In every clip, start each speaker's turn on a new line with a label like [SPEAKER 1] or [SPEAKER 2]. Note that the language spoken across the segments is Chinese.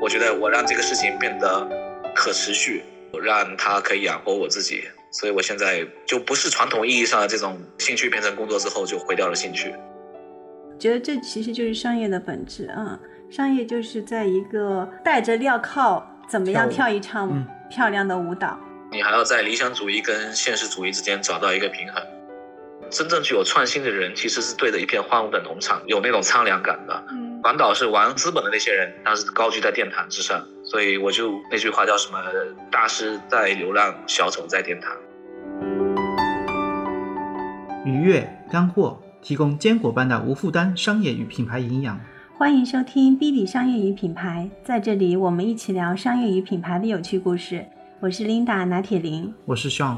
[SPEAKER 1] 我觉得我让这个事情变得可持续，让它可以养活我自己，所以我现在就不是传统意义上的这种兴趣变成工作之后就毁掉了兴趣。
[SPEAKER 2] 觉得这其实就是商业的本质啊，商业就是在一个戴着镣铐，怎么样跳一场漂亮的舞蹈。
[SPEAKER 1] 你还要在理想主义跟现实主义之间找到一个平衡。真正具有创新的人，其实是对着一片荒芜的农场，有那种苍凉感的。嗯，广岛是玩资本的那些人，但是高居在殿堂之上。所以我就那句话叫什么？大师在流浪，小丑在殿堂。
[SPEAKER 3] 愉悦干货，提供坚果般的无负担商业与品牌营养。
[SPEAKER 2] 欢迎收听 B B 商业与品牌，在这里我们一起聊商业与品牌的有趣故事。我是 Linda 拿铁林，
[SPEAKER 3] 我是 Sean。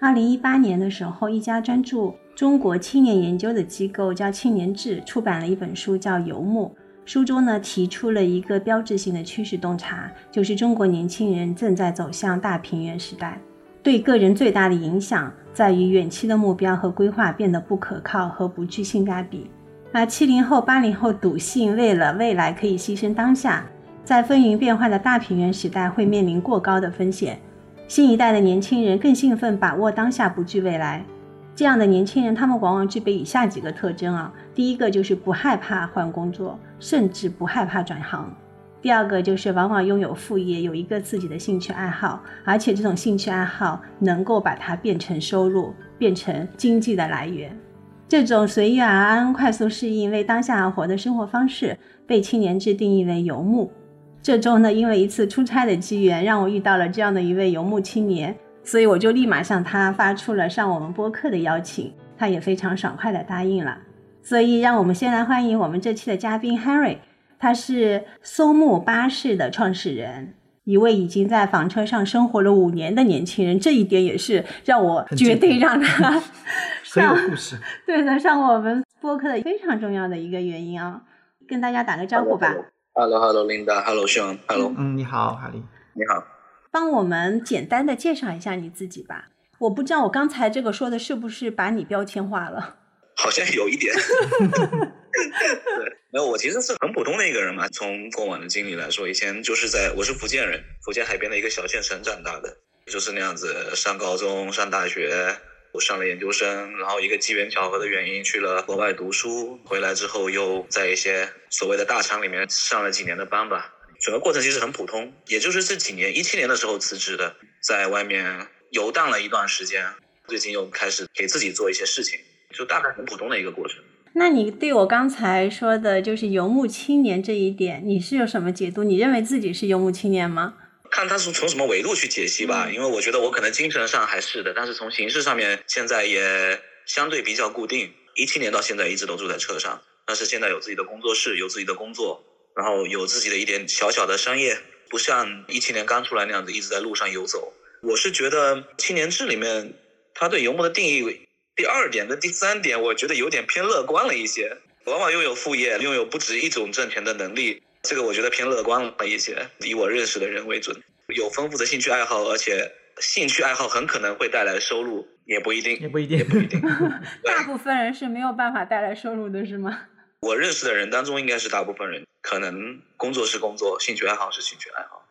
[SPEAKER 2] 二零一八年的时候，一家专注中国青年研究的机构叫青年志出版了一本书，叫《游牧》。书中呢提出了一个标志性的趋势洞察，就是中国年轻人正在走向大平原时代。对个人最大的影响在于远期的目标和规划变得不可靠和不具性价比。那七零后、八零后笃信，为了未来可以牺牲当下。在风云变幻的大平原时代，会面临过高的风险。新一代的年轻人更兴奋把握当下，不惧未来。这样的年轻人，他们往往具备以下几个特征啊：第一个就是不害怕换工作，甚至不害怕转行；第二个就是往往拥有副业，有一个自己的兴趣爱好，而且这种兴趣爱好能够把它变成收入，变成经济的来源。这种随遇而安、快速适应、为当下而活的生活方式，被青年志定义为游牧。这周呢，因为一次出差的机缘，让我遇到了这样的一位游牧青年，所以我就立马向他发出了上我们播客的邀请，他也非常爽快的答应了。所以，让我们先来欢迎我们这期的嘉宾 Harry，他是松木巴士的创始人，一位已经在房车上生活了五年的年轻人，这一点也是让我决定让他
[SPEAKER 3] 上故事，
[SPEAKER 2] 对的，上我们播客的非常重要的一个原因啊，跟大家打个招呼吧。
[SPEAKER 1] Hello，Hello，Linda，Hello，Sean，Hello。
[SPEAKER 3] 嗯，你好，哈利。
[SPEAKER 1] 你好。
[SPEAKER 2] 帮我们简单的介绍一下你自己吧。我不知道我刚才这个说的是不是把你标签化了？
[SPEAKER 1] 好像有一点。对，没有，我其实是很普通的一个人嘛。从过往的经历来说，以前就是在我是福建人，福建海边的一个小县城长大的，就是那样子，上高中、上大学。我上了研究生，然后一个机缘巧合的原因去了国外读书，回来之后又在一些所谓的大厂里面上了几年的班吧。整个过程其实很普通，也就是这几年，一七年的时候辞职的，在外面游荡了一段时间，最近又开始给自己做一些事情，就大概很普通的一个过程。
[SPEAKER 2] 那你对我刚才说的就是游牧青年这一点，你是有什么解读？你认为自己是游牧青年吗？
[SPEAKER 1] 看他是从什么维度去解析吧，因为我觉得我可能精神上还是的，但是从形式上面现在也相对比较固定。一七年到现在一直都住在车上，但是现在有自己的工作室，有自己的工作，然后有自己的一点小小的商业，不像一七年刚出来那样子一直在路上游走。我是觉得青年志里面他对游牧的定义，第二点跟第三点，我觉得有点偏乐观了一些，往往拥有副业，拥有不止一种挣钱的能力。这个我觉得偏乐观了一些，以我认识的人为准。有丰富的兴趣爱好，而且兴趣爱好很可能会带来收入，也不一定，
[SPEAKER 3] 也不一定，
[SPEAKER 1] 也不一定。
[SPEAKER 2] 大部分人是没有办法带来收入的，是吗？
[SPEAKER 1] 我认识的人当中，应该是大部分人可能工作是工作，兴趣爱好是兴趣爱好。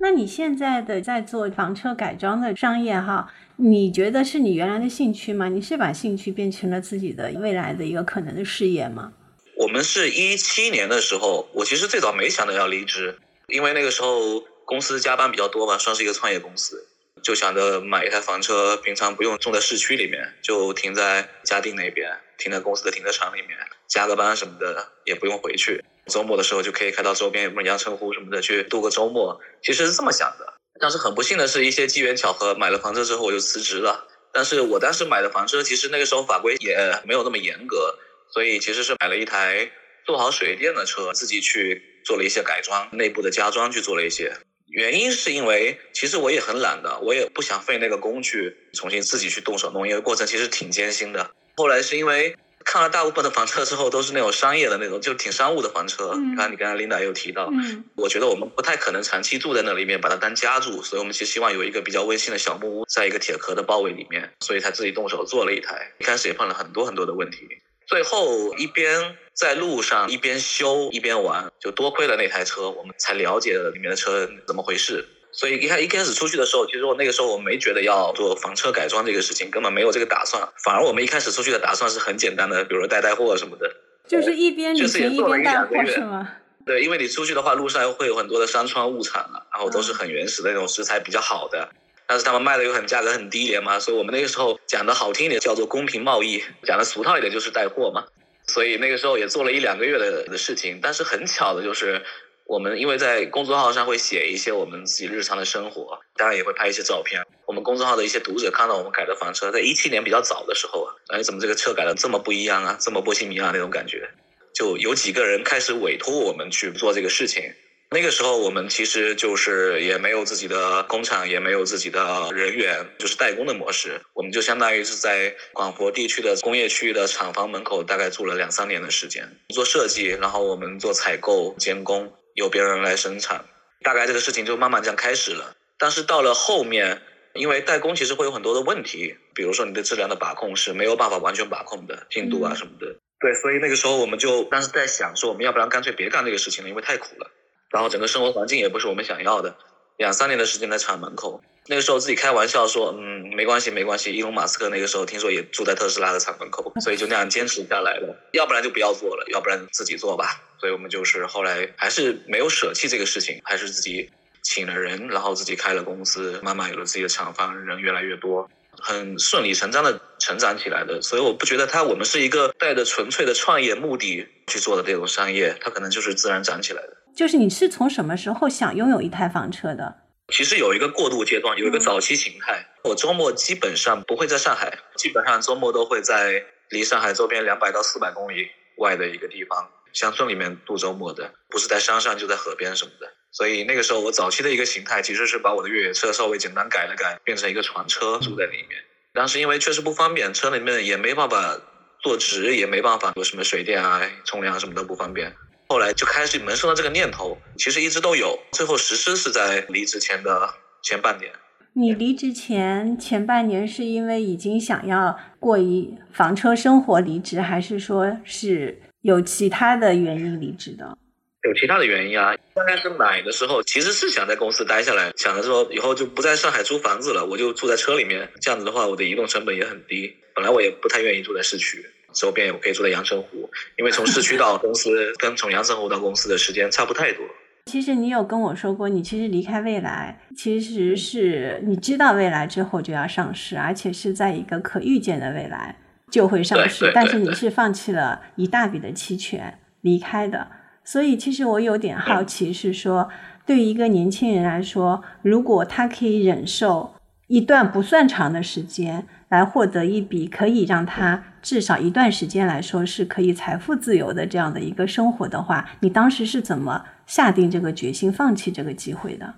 [SPEAKER 2] 那你现在的在做房车改装的商业哈，你觉得是你原来的兴趣吗？你是把兴趣变成了自己的未来的一个可能的事业吗？
[SPEAKER 1] 我们是一七年的时候，我其实最早没想着要离职，因为那个时候公司加班比较多嘛，算是一个创业公司，就想着买一台房车，平常不用住在市区里面，就停在嘉定那边，停在公司的停车场里面，加个班什么的也不用回去，周末的时候就可以开到周边，什么阳澄湖什么的去度个周末，其实是这么想的。但是很不幸的是一些机缘巧合，买了房车之后我就辞职了。但是我当时买的房车，其实那个时候法规也没有那么严格。所以其实是买了一台做好水电的车，自己去做了一些改装，内部的加装去做了一些。原因是因为其实我也很懒的，我也不想费那个工去重新自己去动手弄，因为过程其实挺艰辛的。后来是因为看了大部分的房车之后，都是那种商业的那种，就挺商务的房车。你看，你刚才琳达也有提到，我觉得我们不太可能长期住在那里面，把它当家住，所以我们其实希望有一个比较温馨的小木屋，在一个铁壳的包围里面，所以才自己动手做了一台。一开始也碰了很多很多的问题。最后一边在路上一边修一边玩，就多亏了那台车，我们才了解了里面的车怎么回事。所以一开一开始出去的时候，其实我那个时候我没觉得要做房车改装这个事情，根本没有这个打算。反而我们一开始出去的打算是很简单的，比如说带带货什么的。
[SPEAKER 2] 就是一边旅行一边带货是吗？
[SPEAKER 1] 对，因为你出去的话，路上会有很多的山川物产啊，然后都是很原始的那种食材，比较好的。但是他们卖的又很价格很低廉嘛，所以我们那个时候讲的好听一点叫做公平贸易，讲的俗套一点就是带货嘛。所以那个时候也做了一两个月的的事情，但是很巧的就是。我们因为在公众号上会写一些我们自己日常的生活，当然也会拍一些照片。我们公众号的一些读者看到我们改的房车，在一七年比较早的时候啊，哎，怎么这个车改的这么不一样啊，这么波西米亚那种感觉，就有几个人开始委托我们去做这个事情。那个时候我们其实就是也没有自己的工厂，也没有自己的人员，就是代工的模式。我们就相当于是在广佛地区的工业区的厂房门口，大概住了两三年的时间，做设计，然后我们做采购、监工。由别人来生产，大概这个事情就慢慢这样开始了。但是到了后面，因为代工其实会有很多的问题，比如说你对质量的把控是没有办法完全把控的，进度啊什么的。对，所以那个时候我们就当时在想说，我们要不然干脆别干这个事情了，因为太苦了，然后整个生活环境也不是我们想要的。两三年的时间在厂门口，那个时候自己开玩笑说，嗯，没关系，没关系。伊隆马斯克那个时候听说也住在特斯拉的厂门口，所以就那样坚持下来了。要不然就不要做了，要不然自己做吧。所以我们就是后来还是没有舍弃这个事情，还是自己请了人，然后自己开了公司，慢慢有了自己的厂房，人越来越多，很顺理成章的成长起来的。所以我不觉得他我们是一个带着纯粹的创业目的去做的这种商业，它可能就是自然长起来的。
[SPEAKER 2] 就是你是从什么时候想拥有一台房车的？
[SPEAKER 1] 其实有一个过渡阶段，有一个早期形态。我周末基本上不会在上海，基本上周末都会在离上海周边两百到四百公里外的一个地方乡村里面度周末的，不是在山上就在河边什么的。所以那个时候我早期的一个形态其实是把我的越野车稍微简单改了改，变成一个床车住在里面。当时因为确实不方便，车里面也没办法坐直，也没办法有什么水电啊、冲凉什么都不方便。后来就开始萌生了这个念头，其实一直都有，最后实施是在离职前的前半年。
[SPEAKER 2] 你离职前前半年是因为已经想要过一房车生活离职，还是说是有其他的原因离职的？
[SPEAKER 1] 有其他的原因啊。刚开始买的时候其实是想在公司待下来，想着说以后就不在上海租房子了，我就住在车里面，这样子的话我的移动成本也很低。本来我也不太愿意住在市区。周边我可以住在阳澄湖，因为从市区到公司跟从阳澄湖到公司的时间差不太多。
[SPEAKER 2] 其实你有跟我说过，你其实离开未来，其实是你知道未来之后就要上市，而且是在一个可预见的未来就会上市。但是你是放弃了一大笔的期权离开的，所以其实我有点好奇，是说对于一个年轻人来说，如果他可以忍受一段不算长的时间。来获得一笔可以让他至少一段时间来说是可以财富自由的这样的一个生活的话，你当时是怎么下定这个决心放弃这个机会的？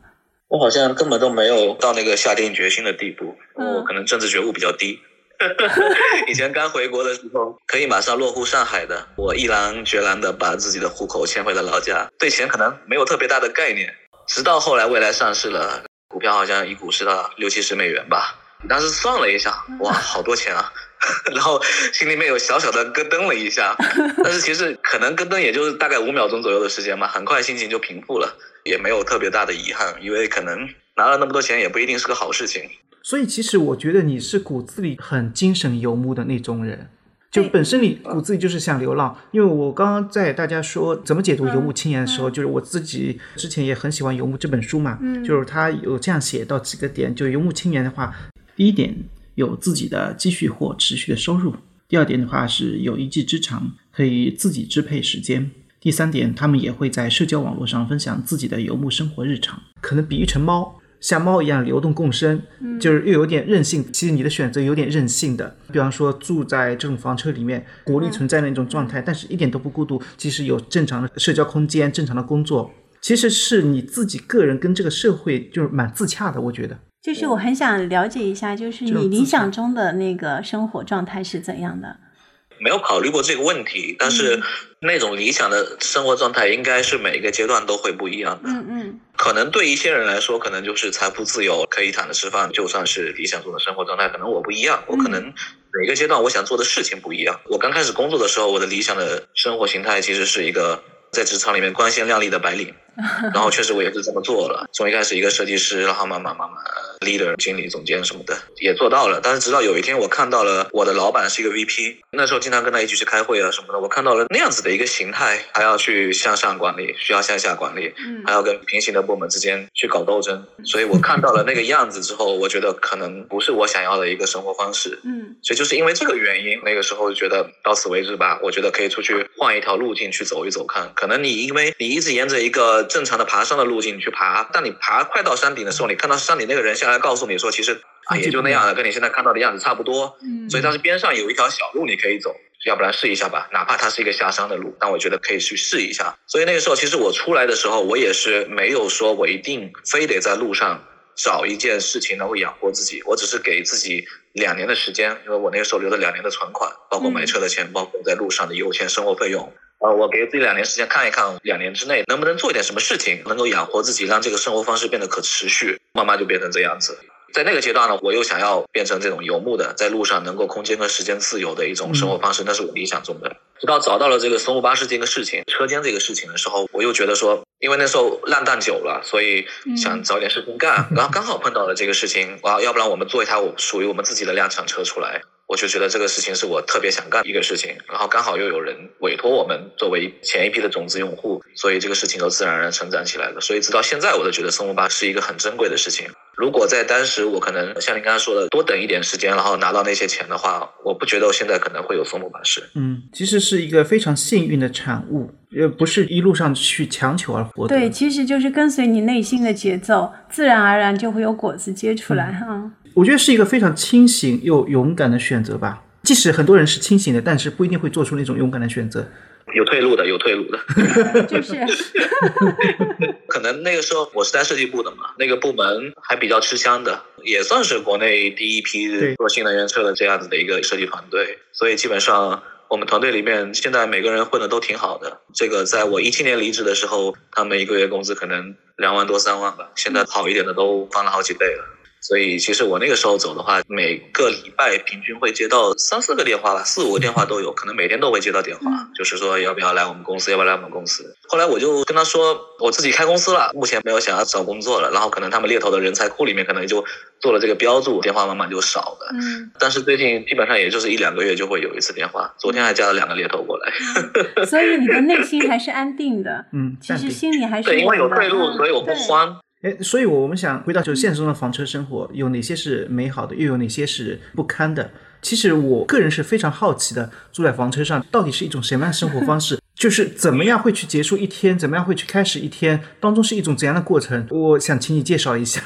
[SPEAKER 1] 我好像根本都没有到那个下定决心的地步，我可能政治觉悟比较低。以前刚回国的时候，可以马上落户上海的，我毅然决然的把自己的户口迁回了老家，对钱可能没有特别大的概念。直到后来未来上市了，股票好像一股是到六七十美元吧。当时算了一下，哇，好多钱啊！然后心里面有小小的咯噔了一下，但是其实可能咯噔也就是大概五秒钟左右的时间嘛，很快心情就平复了，也没有特别大的遗憾，因为可能拿了那么多钱也不一定是个好事情。
[SPEAKER 3] 所以其实我觉得你是骨子里很精神游牧的那种人。就本身你骨子里就是想流浪，因为我刚刚在大家说怎么解读《游牧青年》的时候，就是我自己之前也很喜欢《游牧》这本书嘛，就是他有这样写到几个点，就《游牧青年》的话，第一点有自己的积蓄或持续的收入，第二点的话是有一技之长，可以自己支配时间，第三点他们也会在社交网络上分享自己的游牧生活日常，可能比喻成猫。像猫一样流动共生，就是又有点任性。其实你的选择有点任性的，比方说住在这种房车里面，孤立存在的那种状态，但是一点都不孤独。其实有正常的社交空间、正常的工作，其实是你自己个人跟这个社会就是蛮自洽的。我觉得，
[SPEAKER 2] 就是我很想了解一下，就是你理想中的那个生活状态是怎样的。
[SPEAKER 1] 没有考虑过这个问题，但是那种理想的生活状态应该是每一个阶段都会不一样的。
[SPEAKER 2] 嗯嗯，
[SPEAKER 1] 可能对一些人来说，可能就是财富自由，可以躺着吃饭，就算是理想中的生活状态。可能我不一样，我可能每个阶段我想做的事情不一样。我刚开始工作的时候，我的理想的生活形态其实是一个在职场里面光鲜亮丽的白领，然后确实我也是这么做了。从一开始一个设计师，然后慢慢慢慢 leader、经理、总监什么的也做到了。但是直到有一天，我看到了我的老板是一个 VP，那时候经常跟他一起去开会啊什么的，我看到了那样子的一个形态，还要去向上管理，需要向下管理，还要跟平行的部门之间去搞斗争。所以我看到了那个样子之后，我觉得可能不是我想要的一个生活方式。
[SPEAKER 2] 嗯，
[SPEAKER 1] 所以就是因为这个原因，那个时候就觉得到此为止吧。我觉得可以出去换一条路径去走一走看。可能你因为你一直沿着一个正常的爬山的路径去爬，但你爬快到山顶的时候，你看到山顶那个人下来告诉你说，其实啊也就那样了，跟你现在看到的样子差不多。
[SPEAKER 2] 嗯
[SPEAKER 1] 所以但是边上有一条小路你可以走，要不然试一下吧，哪怕它是一个下山的路，但我觉得可以去试一下。所以那个时候其实我出来的时候，我也是没有说我一定非得在路上找一件事情能够养活自己，我只是给自己两年的时间，因为我那个时候留了两年的存款，包括买车的钱，包括在路上的油钱、生活费用。呃，我给自己两年时间看一看，两年之内能不能做一点什么事情，能够养活自己，让这个生活方式变得可持续，慢慢就变成这样子。在那个阶段呢，我又想要变成这种游牧的，在路上能够空间跟时间自由的一种生活方式，那是我理想中的。直到找到了这个松木巴士这个事情，车间这个事情的时候，我又觉得说，因为那时候烂蛋久了，所以想找点事情干，然后刚好碰到了这个事情，啊，要不然我们做一台我属于我们自己的量产车出来。我就觉得这个事情是我特别想干的一个事情，然后刚好又有人委托我们作为前一批的种子用户，所以这个事情就自然而然成长起来了。所以直到现在，我都觉得松木巴是一个很珍贵的事情。如果在当时我可能像您刚才说的多等一点时间，然后拿到那些钱的话，我不觉得我现在可能会有松木巴士。
[SPEAKER 3] 嗯，其实是一个非常幸运的产物，也，不是一路上去强求而获得。
[SPEAKER 2] 对，其实就是跟随你内心的节奏，自然而然就会有果子结出来哈。
[SPEAKER 3] 我觉得是一个非常清醒又勇敢的选择吧。即使很多人是清醒的，但是不一定会做出那种勇敢的选择。
[SPEAKER 1] 有退路的，有退路的。
[SPEAKER 2] 就是，
[SPEAKER 1] 可能那个时候我是在设计部的嘛，那个部门还比较吃香的，也算是国内第一批做新能源车的这样子的一个设计团队，所以基本上我们团队里面现在每个人混的都挺好的。这个在我一七年离职的时候，他们一个月工资可能两万多三万吧，现在好一点的都翻了好几倍了。所以其实我那个时候走的话，每个礼拜平均会接到三四个电话吧，四五个电话都有，可能每天都会接到电话，就是说要不要来我们公司，要不要来我们公司。后来我就跟他说，我自己开公司了，目前没有想要找工作了。然后可能他们猎头的人才库里面可能就做了这个标注，电话慢慢就少了。
[SPEAKER 2] 嗯，
[SPEAKER 1] 但是最近基本上也就是一两个月就会有一次电话，昨天还加了两个猎头过来。
[SPEAKER 2] 所以你的内心还是安定的，
[SPEAKER 3] 嗯，
[SPEAKER 2] 其实心里还是
[SPEAKER 1] 对，因为有退路，
[SPEAKER 2] 嗯
[SPEAKER 1] 所以我不慌。
[SPEAKER 3] 哎，所以我们想回到就是现实中的房车生活，有哪些是美好的，又有哪些是不堪的？其实我个人是非常好奇的，住在房车上到底是一种什么样的生活方式？就是怎么样会去结束一天，怎么样会去开始一天，当中是一种怎样的过程？我想请你介绍一下。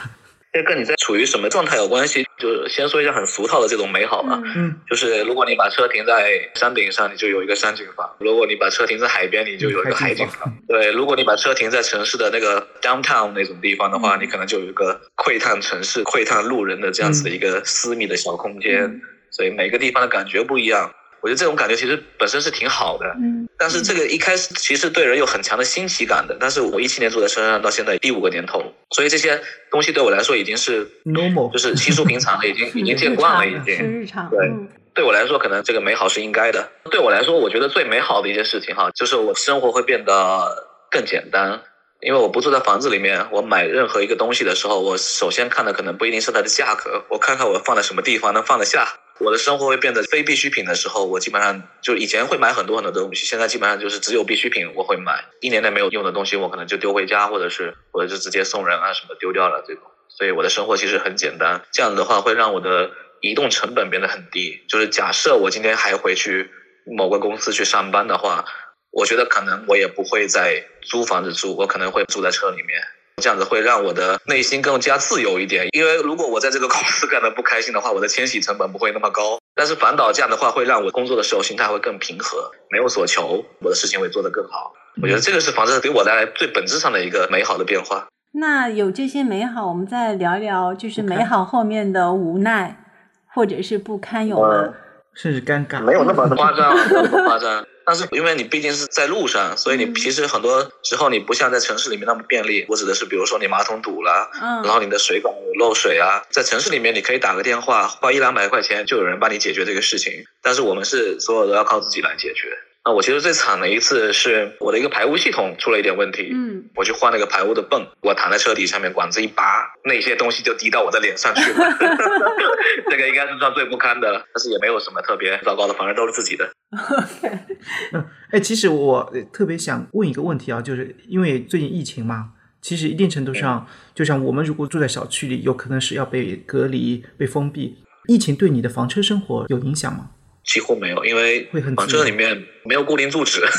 [SPEAKER 1] 这跟你在处于什么状态有关系。就是先说一下很俗套的这种美好吧，
[SPEAKER 2] 嗯
[SPEAKER 3] 嗯
[SPEAKER 1] 就是如果你把车停在山顶上，你就有一个山景房；如果你把车停在海边，你就有一个海景房。对，如果你把车停在城市的那个 downtown 那种地方的话，你可能就有一个窥探城市、窥探路人的这样子的一个私密的小空间。所以每个地方的感觉不一样。我觉得这种感觉其实本身是挺好的，
[SPEAKER 2] 嗯
[SPEAKER 1] 但是这个一开始其实对人有很强的新奇感的。但是我一七年住在深圳到现在第五个年头，所以这些东西对我来说已经是
[SPEAKER 3] normal
[SPEAKER 1] 就是稀疏平常了，已经 已经见惯了，已
[SPEAKER 2] 是
[SPEAKER 1] 经。
[SPEAKER 2] 日常，
[SPEAKER 1] 对
[SPEAKER 2] 嗯
[SPEAKER 1] 对我来说，可能这个美好是应该的。对我来说，我觉得最美好的一件事情哈，就是我生活会变得更简单。因为我不住在房子里面，我买任何一个东西的时候，我首先看的可能不一定是它的价格，我看看我放在什么地方能放得下。我的生活会变得非必需品的时候，我基本上就以前会买很多很多东西，现在基本上就是只有必需品我会买，一年内没有用的东西我可能就丢回家，或者是或者是直接送人啊什么丢掉了这种。所以我的生活其实很简单，这样子的话会让我的移动成本变得很低。就是假设我今天还回去某个公司去上班的话，我觉得可能我也不会在租房子住，我可能会住在车里面。这样子会让我的内心更加自由一点，因为如果我在这个公司干的不开心的话，我的迁徙成本不会那么高。但是反倒这样的话，会让我工作的时候心态会更平和，没有所求，我的事情会做得更好。我觉得这个是房子给我带来最本质上的一个美好的变化。
[SPEAKER 2] 那有这些美好，我们再聊一聊，就是美好后面的无奈或者是不堪有吗？
[SPEAKER 3] 甚至尴尬。
[SPEAKER 1] 没有那么 夸张，那么夸张。但是因为你毕竟是在路上，所以你其实很多时候你不像在城市里面那么便利。我指的是，比如说你马桶堵了，
[SPEAKER 2] 嗯
[SPEAKER 1] 然后你的水管有漏水啊，在城市里面你可以打个电话，花一两百块钱就有人帮你解决这个事情。但是我们是所有都要靠自己来解决。那我其实最惨的一次是我的一个排污系统出了一点问题，
[SPEAKER 2] 嗯，
[SPEAKER 1] 我去换那个排污的泵，我躺在车底下面，管子一拔，那些东西就滴到我的脸上去了。这个应该是算最不堪的了，但是也没有什么特别糟糕的，反正都是自己的。
[SPEAKER 3] 哎，其实我呃特别想问一个问题啊，就是因为最近疫情嘛，其实一定程度上，就像我们如果住在小区里，有可能是要被隔离、被封闭。疫情对你的房车生活有影响吗？
[SPEAKER 1] 几乎没有，因为房车里面没有固定住址。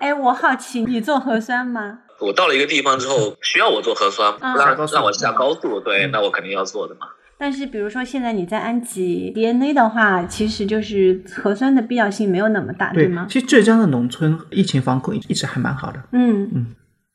[SPEAKER 2] 哎，我好奇，你做核酸吗？
[SPEAKER 1] 我到了一个地方之后，需要我做核酸，
[SPEAKER 2] 嗯
[SPEAKER 1] 让
[SPEAKER 3] 下高速
[SPEAKER 1] 让我下高速，对，
[SPEAKER 3] 嗯
[SPEAKER 1] 那我肯定要做的嘛。
[SPEAKER 2] 但是，比如说现在你在安吉 DNA 的话，其实就是核酸的必要性没有那么大，
[SPEAKER 3] 对
[SPEAKER 2] 吗，？
[SPEAKER 3] 其实浙江的农村疫情防控一直还蛮好的。
[SPEAKER 2] 嗯嗯，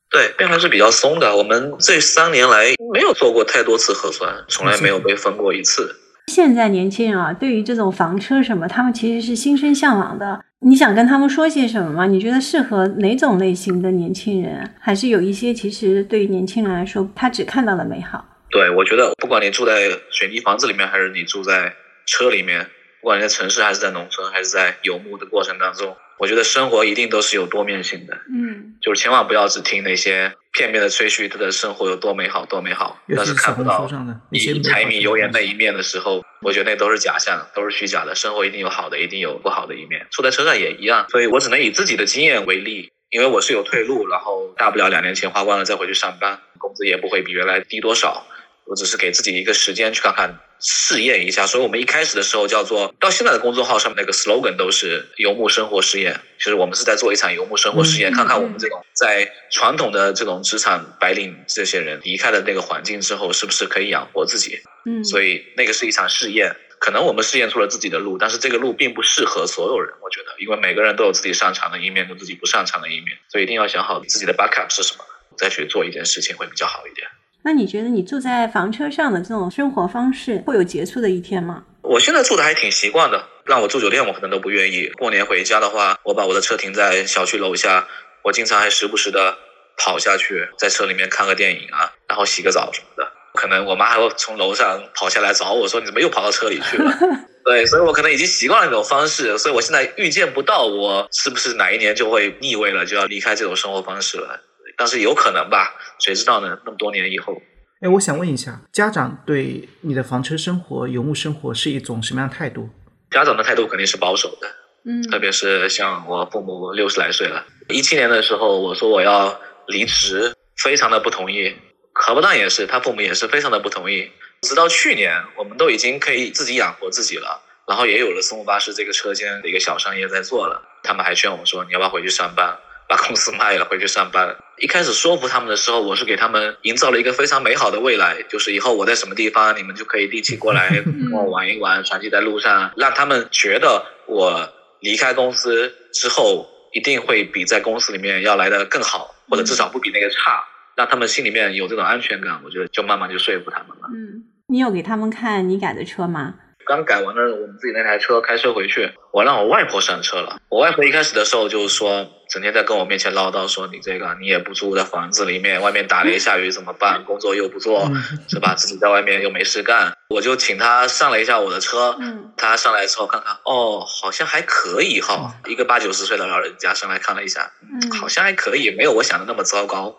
[SPEAKER 1] 对，变还是比较松的。我们这三年来没有做过太多次核酸，从来没有被封过一次。
[SPEAKER 2] 现在年轻人啊，对于这种房车什么，他们其实是心生向往的。你想跟他们说些什么吗？你觉得适合哪种类型的年轻人？还是有一些其实对于年轻人来说，他只看到了美好。
[SPEAKER 1] 对，我觉得不管你住在水泥房子里面，还是你住在车里面，不管你在城市还是在农村，还是在游牧的过程当中，我觉得生活一定都是有多面性的。
[SPEAKER 2] 嗯，
[SPEAKER 1] 就是千万不要只听那些片面的吹嘘，他的生活有多美好，多美好，但
[SPEAKER 3] 是
[SPEAKER 1] 看不到
[SPEAKER 3] 红书上的一些
[SPEAKER 1] 以
[SPEAKER 3] 美好的
[SPEAKER 1] 柴米油盐那一面的时候，我觉得那都是假象，都是虚假的。生活一定有好的，一定有不好的一面。坐在车上也一样，所以我只能以自己的经验为例，因为我是有退路，然后大不了两年前花光了再回去上班，工资也不会比原来低多少。我只是给自己一个时间去看看试验一下，所以我们一开始的时候叫做到现在的公众号上面那个 slogan 都是游牧生活试验。其实我们是在做一场游牧生活试验，
[SPEAKER 2] 嗯
[SPEAKER 1] 看看我们这种在传统的这种职场白领这些人离开了那个环境之后，是不是可以养活自己。
[SPEAKER 2] 嗯，
[SPEAKER 1] 所以那个是一场试验，可能我们试验出了自己的路，但是这个路并不适合所有人。我觉得，因为每个人都有自己擅长的一面跟自己不擅长的一面，所以一定要想好自己的 backup 是什么，再去做一件事情会比较好一点。
[SPEAKER 2] 那你觉得你住在房车上的这种生活方式会有结束的一天吗？
[SPEAKER 1] 我现在住的还挺习惯的，让我住酒店我可能都不愿意。过年回家的话，我把我的车停在小区楼下，我经常还时不时的跑下去，在车里面看个电影啊，然后洗个澡什么的。可能我妈还会从楼上跑下来找我说：“你怎么又跑到车里去了？” 对，所以我可能已经习惯了这种方式，所以我现在预见不到我是不是哪一年就会腻味了，就要离开这种生活方式了。但是有可能吧，谁知道呢？那么多年以后。
[SPEAKER 3] 哎，我想问一下，家长对你的房车生活、游牧生活是一种什么样的态度？
[SPEAKER 1] 家长的态度肯定是保守的，
[SPEAKER 2] 嗯
[SPEAKER 1] 特别是像我父母六十来岁了，一七年的时候我说我要离职，非常的不同意。何不但也是，他父母也是非常的不同意。直到去年，我们都已经可以自己养活自己了，然后也有了松木巴士这个车间的一个小商业在做了。他们还劝我说：“你要不要回去上班？把公司卖了，回去上班。”一开始说服他们的时候，我是给他们营造了一个非常美好的未来，就是以后我在什么地方，你们就可以定期过来 跟我玩一玩，长期在路上，让他们觉得我离开公司之后一定会比在公司里面要来的更好，或者至少不比那个差，让他们心里面有这种安全感。我觉得就慢慢就说服他们了。
[SPEAKER 2] 嗯，你有给他们看你改的车吗？
[SPEAKER 1] 刚改完了我们自己那台车，开车回去，我让我外婆上车了。我外婆一开始的时候就是说，整天在跟我面前唠叨说，你这个你也不住在房子里面，外面打雷下雨怎么办？工作又不做，
[SPEAKER 3] 嗯
[SPEAKER 1] 是吧？自己在外面又没事干。我就请她上了一下我的车，
[SPEAKER 2] 嗯
[SPEAKER 1] 她上来之后看看，哦，好像还可以哈。一个八九十岁的老人家上来看了一下，
[SPEAKER 2] 嗯，
[SPEAKER 1] 好像还可以，没有我想的那么糟糕，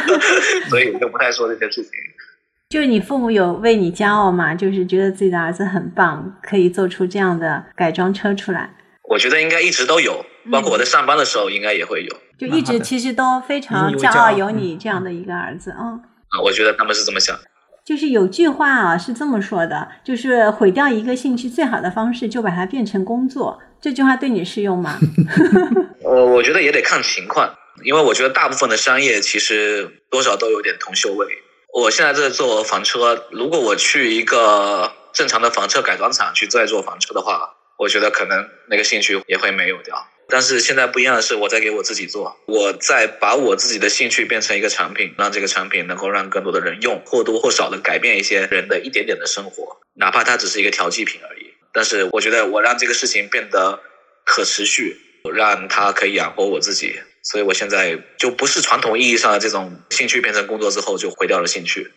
[SPEAKER 1] 所以我就不太说这些事情。
[SPEAKER 2] 就是你父母有为你骄傲吗？就是觉得自己的儿子很棒，可以做出这样的改装车出来，
[SPEAKER 1] 我觉得应该一直都有，包括我在上班的时候应该也会有。
[SPEAKER 2] 就一直其实都非常骄傲有你这样的一个儿子啊。
[SPEAKER 1] 啊，我觉得他们是这么想的。
[SPEAKER 2] 就是有句话啊是这么说的，就是毁掉一个兴趣最好的方式就把它变成工作。这句话对你适用吗？
[SPEAKER 1] 我 我觉得也得看情况，因为我觉得大部分的商业其实多少都有点铜臭味。我现在在做房车，如果我去一个正常的房车改装厂去再做房车的话，我觉得可能那个兴趣也会没有掉。但是现在不一样的是，我在给我自己做，我在把我自己的兴趣变成一个产品，让这个产品能够让更多的人用，或多或少的改变一些人的一点点的生活，哪怕它只是一个调剂品而已。但是我觉得我让这个事情变得可持续，让它可以养活我自己，所以我现在就不是传统意义上的这种兴趣变成工作之后就毁掉了兴趣。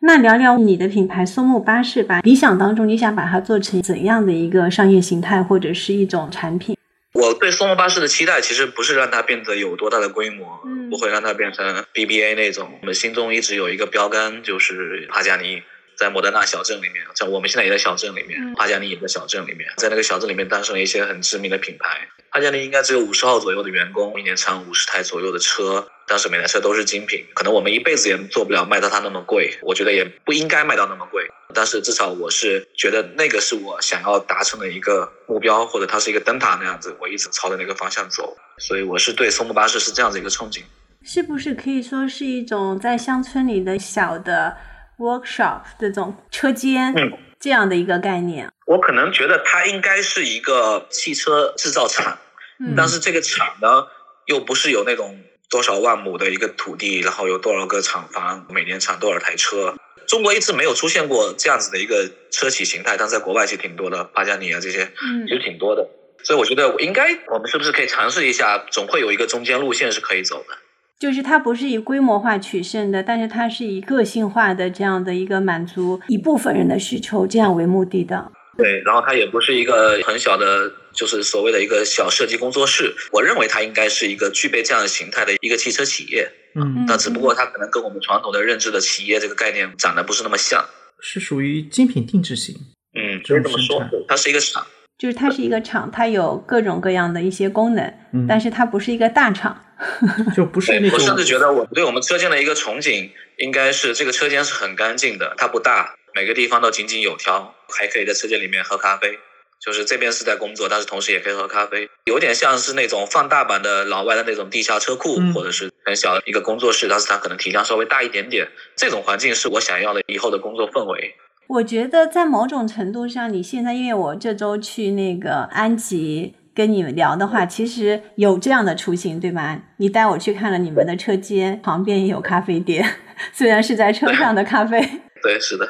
[SPEAKER 2] 那聊聊你的品牌松木巴士吧，理想当中你想把它做成怎样的一个商业形态或者是一种产品？
[SPEAKER 1] 我对松木巴士的期待其实不是让它变得有多大的规模，
[SPEAKER 2] 嗯
[SPEAKER 1] 不会让它变成 BBA 那种。我们心中一直有一个标杆，就是帕加尼。在莫德纳小镇里面，像我们现在也在小镇里面，
[SPEAKER 2] 嗯
[SPEAKER 1] 帕加尼也在小镇里面，在那个小镇里面诞生了一些很知名的品牌。帕加尼应该只有五十号左右的员工，一年产五十台左右的车，但是每台车都是精品。可能我们一辈子也做不了卖到它那么贵，我觉得也不应该卖到那么贵。但是至少我是觉得那个是我想要达成的一个目标，或者它是一个灯塔那样子，我一直朝着那个方向走。所以我是对松木巴士是这样子一个憧憬。
[SPEAKER 2] 是不是可以说是一种在乡村里的小的 workshop 这种车间、
[SPEAKER 1] 嗯
[SPEAKER 2] 这样的一个概念？
[SPEAKER 1] 我可能觉得它应该是一个汽车制造厂，
[SPEAKER 2] 嗯
[SPEAKER 1] 但是这个厂呢，又不是有那种多少万亩的一个土地，然后有多少个厂房，每年产多少台车。中国一直没有出现过这样子的一个车企形态，但在国外其实挺多的，帕加尼啊这些
[SPEAKER 2] 嗯
[SPEAKER 1] 其实挺多的。所以我觉得应该，我们是不是可以尝试一下？总会有一个中间路线是可以走的。
[SPEAKER 2] 就是它不是以规模化取胜的，但是它是以个性化的这样的一个满足一部分人的需求这样为目的的。
[SPEAKER 1] 对，然后它也不是一个很小的，就是所谓的一个小设计工作室。我认为它应该是一个具备这样的形态的一个汽车企业。
[SPEAKER 3] 嗯，
[SPEAKER 1] 那只不过它可能跟我们传统的认知的企业这个概念长得不是那么像。
[SPEAKER 3] 是属于精品定制型。
[SPEAKER 1] 嗯，
[SPEAKER 3] 这种
[SPEAKER 1] 可以这么说，它是一个厂。
[SPEAKER 2] 就是它是一个厂，它有各种各样的一些功能，
[SPEAKER 3] 嗯，
[SPEAKER 2] 但是它不是一个大厂。
[SPEAKER 3] 就不是那种
[SPEAKER 1] 我甚至觉得，我对我们车间的一个憧憬，应该是这个车间是很干净的，它不大，每个地方都井井有条，还可以在车间里面喝咖啡。就是这边是在工作，但是同时也可以喝咖啡，有点像是那种放大版的老外的那种地下车库，
[SPEAKER 3] 嗯
[SPEAKER 1] 或者是很小的一个工作室，但是它可能体量稍微大一点点。这种环境是我想要的以后的工作氛围。
[SPEAKER 2] 我觉得在某种程度上，你现在因为我这周去那个安吉跟你们聊的话，其实有这样的雏形，对吧？你带我去看了你们的车间，旁边也有咖啡店，虽然是在车上的咖啡。
[SPEAKER 1] 对，是的，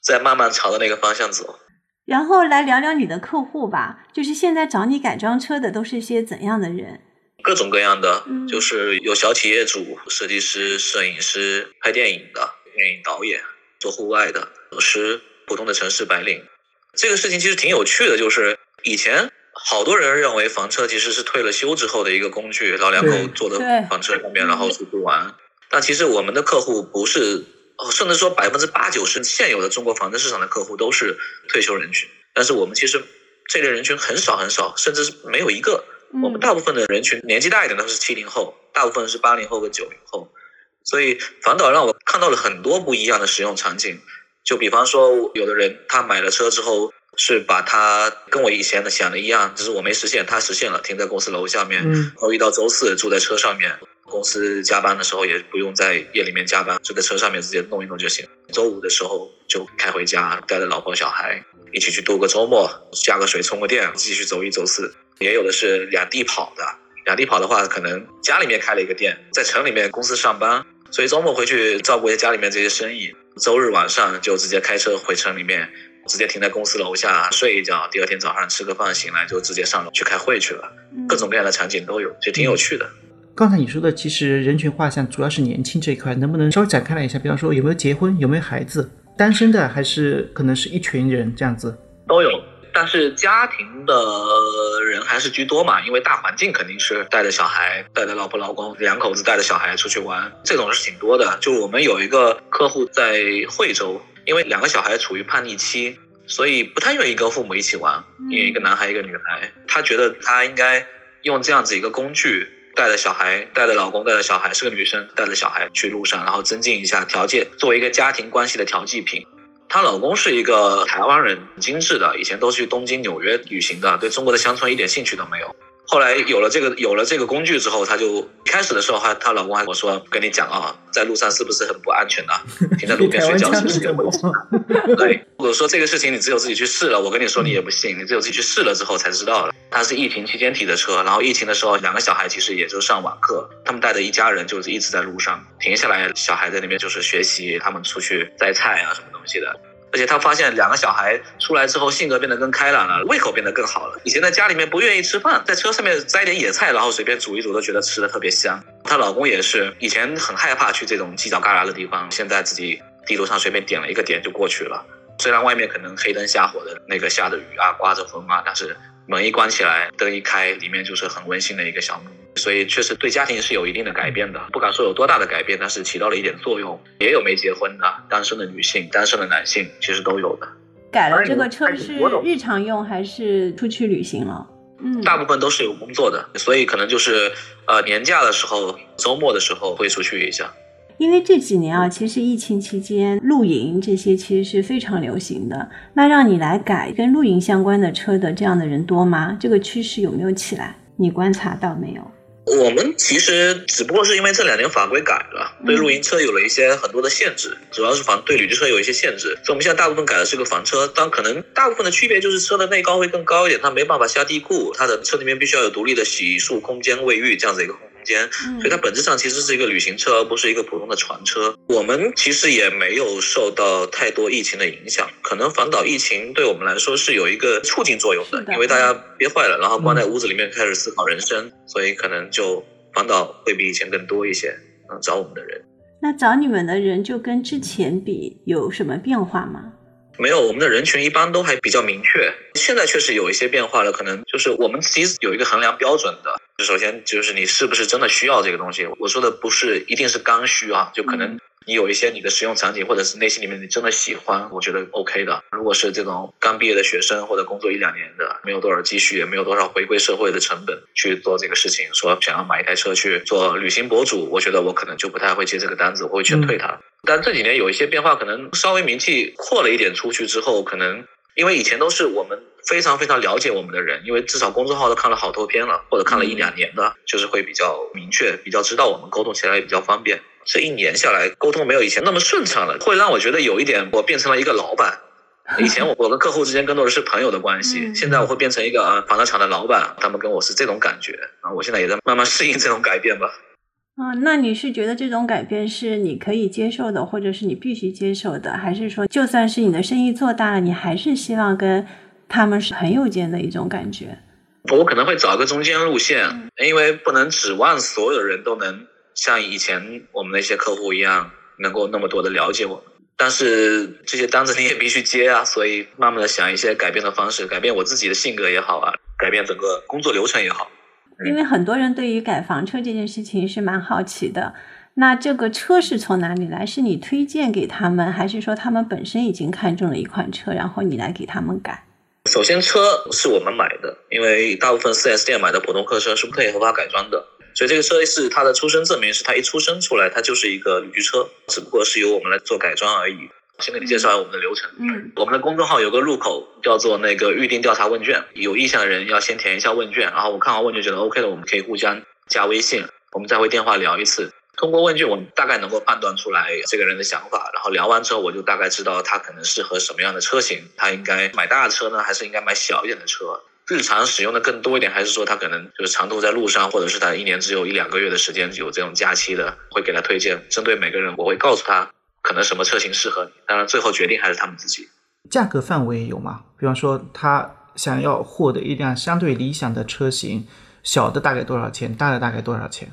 [SPEAKER 1] 在慢慢朝着那个方向走。
[SPEAKER 2] 然后来聊聊你的客户吧，就是现在找你改装车的都是一些怎样的人？
[SPEAKER 1] 各种各样的
[SPEAKER 2] 嗯，
[SPEAKER 1] 就是有小企业主、设计师、摄影师、拍电影的、电影导演、做户外的、老师、普通的城市白领。这个事情其实挺有趣的，就是以前好多人认为房车其实是退了休之后的一个工具，老两口坐
[SPEAKER 2] 对
[SPEAKER 1] 在房车上面，然后出去玩。但其实我们的客户不是，哦甚至说百分之八九十现有的中国房车市场的客户都是退休人群，但是我们其实这类人群很少很少，甚至是没有一个。我们
[SPEAKER 2] 嗯
[SPEAKER 1] 大部分的人群年纪大一点的是七零后，大部分是八零后和九零后，所以反倒让我看到了很多不一样的使用场景。就比方说，有的人他买了车之后，是把他跟我以前的想的一样，只是我没实现，他实现了，停在公司楼下面，
[SPEAKER 3] 嗯
[SPEAKER 1] 然后一到周四住在车上面，公司加班的时候也不用在夜里面加班，就在车上面直接弄一弄就行。周五的时候就开回家，带着老婆小孩一起去度个周末，加个水充个电，继续走一走四。也有的是两地跑的，两地跑的话，可能家里面开了一个店，在城里面公司上班，所以周末回去照顾一下家里面这些生意。周日晚上就直接开车回城里面，直接停在公司楼下睡一觉，第二天早上吃个饭醒来就直接上楼去开会去了。
[SPEAKER 2] 嗯
[SPEAKER 1] 各种各样的场景都有，就挺有趣的。
[SPEAKER 3] 刚才你说的，其实人群画像主要是年轻这一块，能不能稍微展开来一下？比方说有没有结婚，有没有孩子，单身的还是可能是一群人这样子？
[SPEAKER 1] 都有，但是家庭的人还是居多嘛，因为大环境肯定是带着小孩、带着老婆老公两口子带着小孩出去玩，这种是挺多的。就我们有一个客户在惠州，因为两个小孩处于叛逆期，所以不太愿意跟父母一起玩，因为一个男孩一个女孩，他觉得他应该用这样子一个工具。带着小孩，带着老公，带着小孩，是个女生，带着小孩去路上，然后增进一下条件，作为一个家庭关系的调剂品。她老公是一个台湾人，精致的，以前都去东京、纽约旅行的，对中国的乡村一点兴趣都没有。后来有了这个有了这个工具之后，她就开始的时候还她老公还跟我说：“跟你讲啊，在路上是不是很不安全的、停在路边睡觉是不是有危险的？” 对，我说这个事情你只有自己去试了，我跟你说你也不信，你只有自己去试了之后才知道了。他是疫情期间提的车，然后疫情的时候两个小孩其实也就上网课，他们带着一家人就是一直在路上停下来，小孩在那边就是学习，他们出去摘菜啊什么东西的。而且他发现两个小孩出来之后性格变得更开朗了，胃口变得更好了。以前在家里面不愿意吃饭，在车上面摘点野菜，然后随便煮一煮都觉得吃的特别香。她老公也是，以前很害怕去这种犄角旮旯的地方，现在自己地图上随便点了一个点就过去了。虽然外面可能黑灯瞎火的，那个下着雨啊，刮着风啊，但是门一关起来，灯一开，里面就是很温馨的一个小木屋。所以确实对家庭是有一定的改变的，不敢说有多大的改变，但是起到了一点作用。也有没结婚的、单身的女性、单身的男性，其实都有的。
[SPEAKER 2] 改了这个车是日常用还是出去旅行了？
[SPEAKER 1] 嗯，大部分都是有工作的，所以可能就是呃年假的时候、周末的时候会出去一下。
[SPEAKER 2] 因为这几年啊，其实疫情期间露营这些其实是非常流行的。那让你来改跟露营相关的车的这样的人多吗？这个趋势有没有起来？你观察到没有？
[SPEAKER 1] 我们其实只不过是因为这两年法规改了，对露营车有了一些很多的限制，主要是房对旅居车有一些限制，所以我们现在大部分改的是个房车。但可能大部分的区别就是车的内高会更高一点，它没办法下地库，它的车里面必须要有独立的洗漱空间、卫浴这样子一个。间，所以它本质上其实是一个旅行车，而不是一个普通的船车。我们其实也没有受到太多疫情的影响，可能反倒疫情对我们来说是有一个促进作用的，因为大家憋坏了，然后关在屋子里面开始思考人生，所以可能就反倒会比以前更多一些，嗯，找我们的人。
[SPEAKER 2] 那找你们的人就跟之前比有什么变化吗？
[SPEAKER 1] 没有，我们的人群一般都还比较明确。现在确实有一些变化了，可能就是我们其实有一个衡量标准的。首先就是你是不是真的需要这个东西？我说的不是一定是刚需啊，就可能你有一些你的使用场景，或者是内心里面你真的喜欢，我觉得 OK 的。如果是这种刚毕业的学生或者工作一两年的，没有多少积蓄，也没有多少回归社会的成本去做这个事情，说想要买一台车去做旅行博主，我觉得我可能就不太会接这个单子，我会劝退他。但这几年有一些变化，可能稍微名气扩了一点出去之后，可能因为以前都是我们。非常非常了解我们的人，因为至少公众号都看了好多篇了，或者看了一两年的，就是会比较明确，比较知道我们沟通起来也比较方便。这一年下来，沟通没有以前那么顺畅了，会让我觉得有一点我变成了一个老板。以前我我跟客户之间更多的是朋友的关系，现在我会变成一个啊房车厂的老板，他们跟我是这种感觉啊。我现在也在慢慢适应这种改变吧。
[SPEAKER 2] 啊，那你是觉得这种改变是你可以接受的，或者是你必须接受的，还是说就算是你的生意做大了，你还是希望跟？他们是朋友间的一种感觉，
[SPEAKER 1] 我可能会找个中间路线，因为不能指望所有人都能像以前我们那些客户一样，能够那么多的了解我们。但是这些单子你也必须接啊，所以慢慢的想一些改变的方式，改变我自己的性格也好啊，改变整个工作流程也好。
[SPEAKER 2] 因为很多人对于改房车这件事情是蛮好奇的，那这个车是从哪里来？是你推荐给他们，还是说他们本身已经看中了一款车，然后你来给他们改？
[SPEAKER 1] 首先，车是我们买的，因为大部分 4S 店买的普通客车是不可以合法改装的，所以这个车是它的出生证明，是它一出生出来，它就是一个旅居车，只不过是由我们来做改装而已。先给你介绍一下我们的流程。嗯，我们的公众号有个入口叫做那个预定调查问卷，有意向的人要先填一下问卷，然后我看完问卷觉得 OK 了，我们可以互相加微信，我们再会电话聊一次。通过问卷，我们大概能够判断出来这个人的想法，然后聊完之后，我就大概知道他可能适合什么样的车型，他应该买大车呢，还是应该买小一点的车？日常使用的更多一点，还是说他可能就是长途在路上，或者是他一年只有一两个月的时间有这种假期的，会给他推荐。针对每个人，我会告诉他可能什么车型适合你，当然最后决定还是他们自己。
[SPEAKER 3] 价格范围有吗？比方说他想要获得一辆相对理想的车型，小的大概多少钱？大的大概多少钱？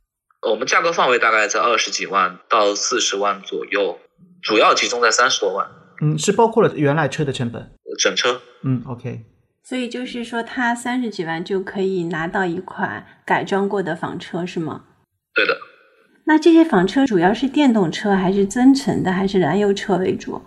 [SPEAKER 1] 我们价格范围大概在二十几万到四十万左右，主要集中在三十多万。
[SPEAKER 3] 嗯，是包括了原来车的成本，
[SPEAKER 1] 整车。
[SPEAKER 3] 嗯，OK。
[SPEAKER 2] 所以就是说，他三十几万就可以拿到一款改装过的房车，是吗？
[SPEAKER 1] 对的。
[SPEAKER 2] 那这些房车主要是电动车，还是增程的，还是燃油车为主？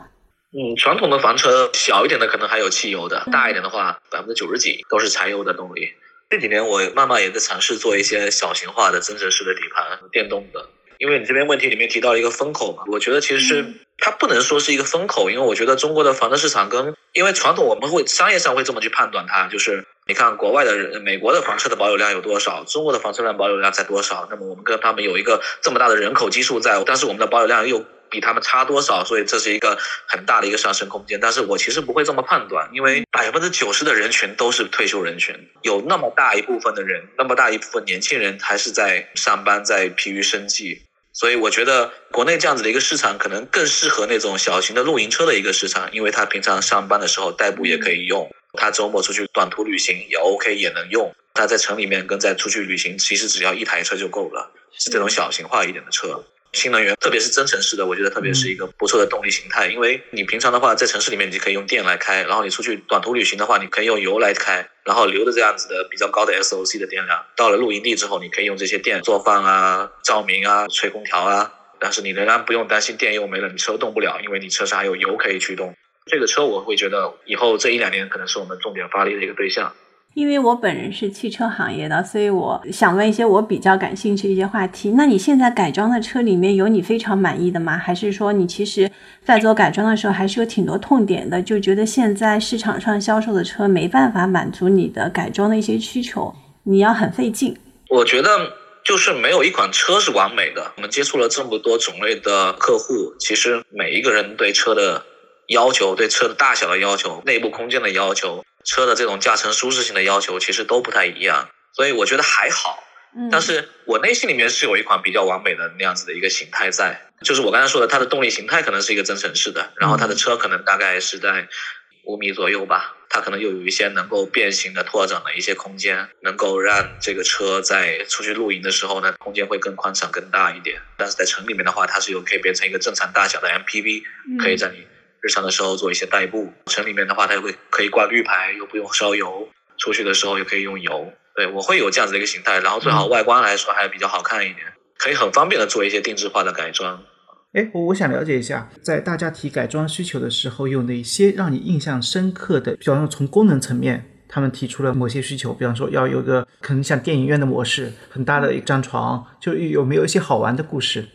[SPEAKER 1] 嗯，传统的房车小一点的可能还有汽油的，大一点的话百分之九十几都是柴油的动力。这几年我慢慢也在尝试做一些小型化的增程式的底盘，电动的。因为你这边问题里面提到了一个风口嘛，我觉得其实它不能说是一个风口，因为我觉得中国的房车市场跟因为传统我们会商业上会这么去判断它，就是你看国外的人，美国的房车的保有量有多少，中国的房车量保有量在多少，那么我们跟他们有一个这么大的人口基数在，但是我们的保有量又。比他们差多少？所以这是一个很大的一个上升空间。但是我其实不会这么判断，因为百分之九十的人群都是退休人群，有那么大一部分的人，那么大一部分年轻人还是在上班，在疲于生计。所以我觉得国内这样子的一个市场，可能更适合那种小型的露营车的一个市场，因为他平常上班的时候代步也可以用，他周末出去短途旅行也 OK 也能用。他在城里面跟在出去旅行，其实只要一台车就够了，是这种小型化一点的车。新能源，特别是增程式的，我觉得特别是一个不错的动力形态。因为你平常的话，在城市里面你可以用电来开，然后你出去短途旅行的话，你可以用油来开，然后留的这样子的比较高的 SOC 的电量。到了露营地之后，你可以用这些电做饭啊、照明啊、吹空调啊，但是你仍然不用担心电又没了，你车动不了，因为你车上还有油可以驱动。这个车我会觉得以后这一两年可能是我们重点发力的一个对象。
[SPEAKER 2] 因为我本人是汽车行业的，所以我想问一些我比较感兴趣的一些话题。那你现在改装的车里面有你非常满意的吗？还是说你其实，在做改装的时候还是有挺多痛点的？就觉得现在市场上销售的车没办法满足你的改装的一些需求，你要很费劲。
[SPEAKER 1] 我觉得就是没有一款车是完美的。我们接触了这么多种类的客户，其实每一个人对车的要求、对车的大小的要求、内部空间的要求。车的这种驾乘舒适性的要求其实都不太一样，所以我觉得还好。
[SPEAKER 2] 嗯，
[SPEAKER 1] 但是我内心里面是有一款比较完美的那样子的一个形态在，就是我刚才说的，它的动力形态可能是一个增程式的，然后它的车可能大概是在五米左右吧，它可能又有一些能够变形的拓展的一些空间，能够让这个车在出去露营的时候呢，空间会更宽敞更大一点。但是在城里面的话，它是有可以变成一个正常大小的 MPV，可以在你。日常的时候做一些代步，城里面的话，它又会可以挂绿牌，又不用烧油；出去的时候又可以用油。对我会有这样子的一个形态，然后最好外观来说还比较好看一点，可以很方便的做一些定制化的改装。
[SPEAKER 3] 哎，我我想了解一下，在大家提改装需求的时候，有哪些让你印象深刻的？比方说从功能层面，他们提出了某些需求，比方说要有个可能像电影院的模式，很大的一张床，就有没有一些好玩的故事？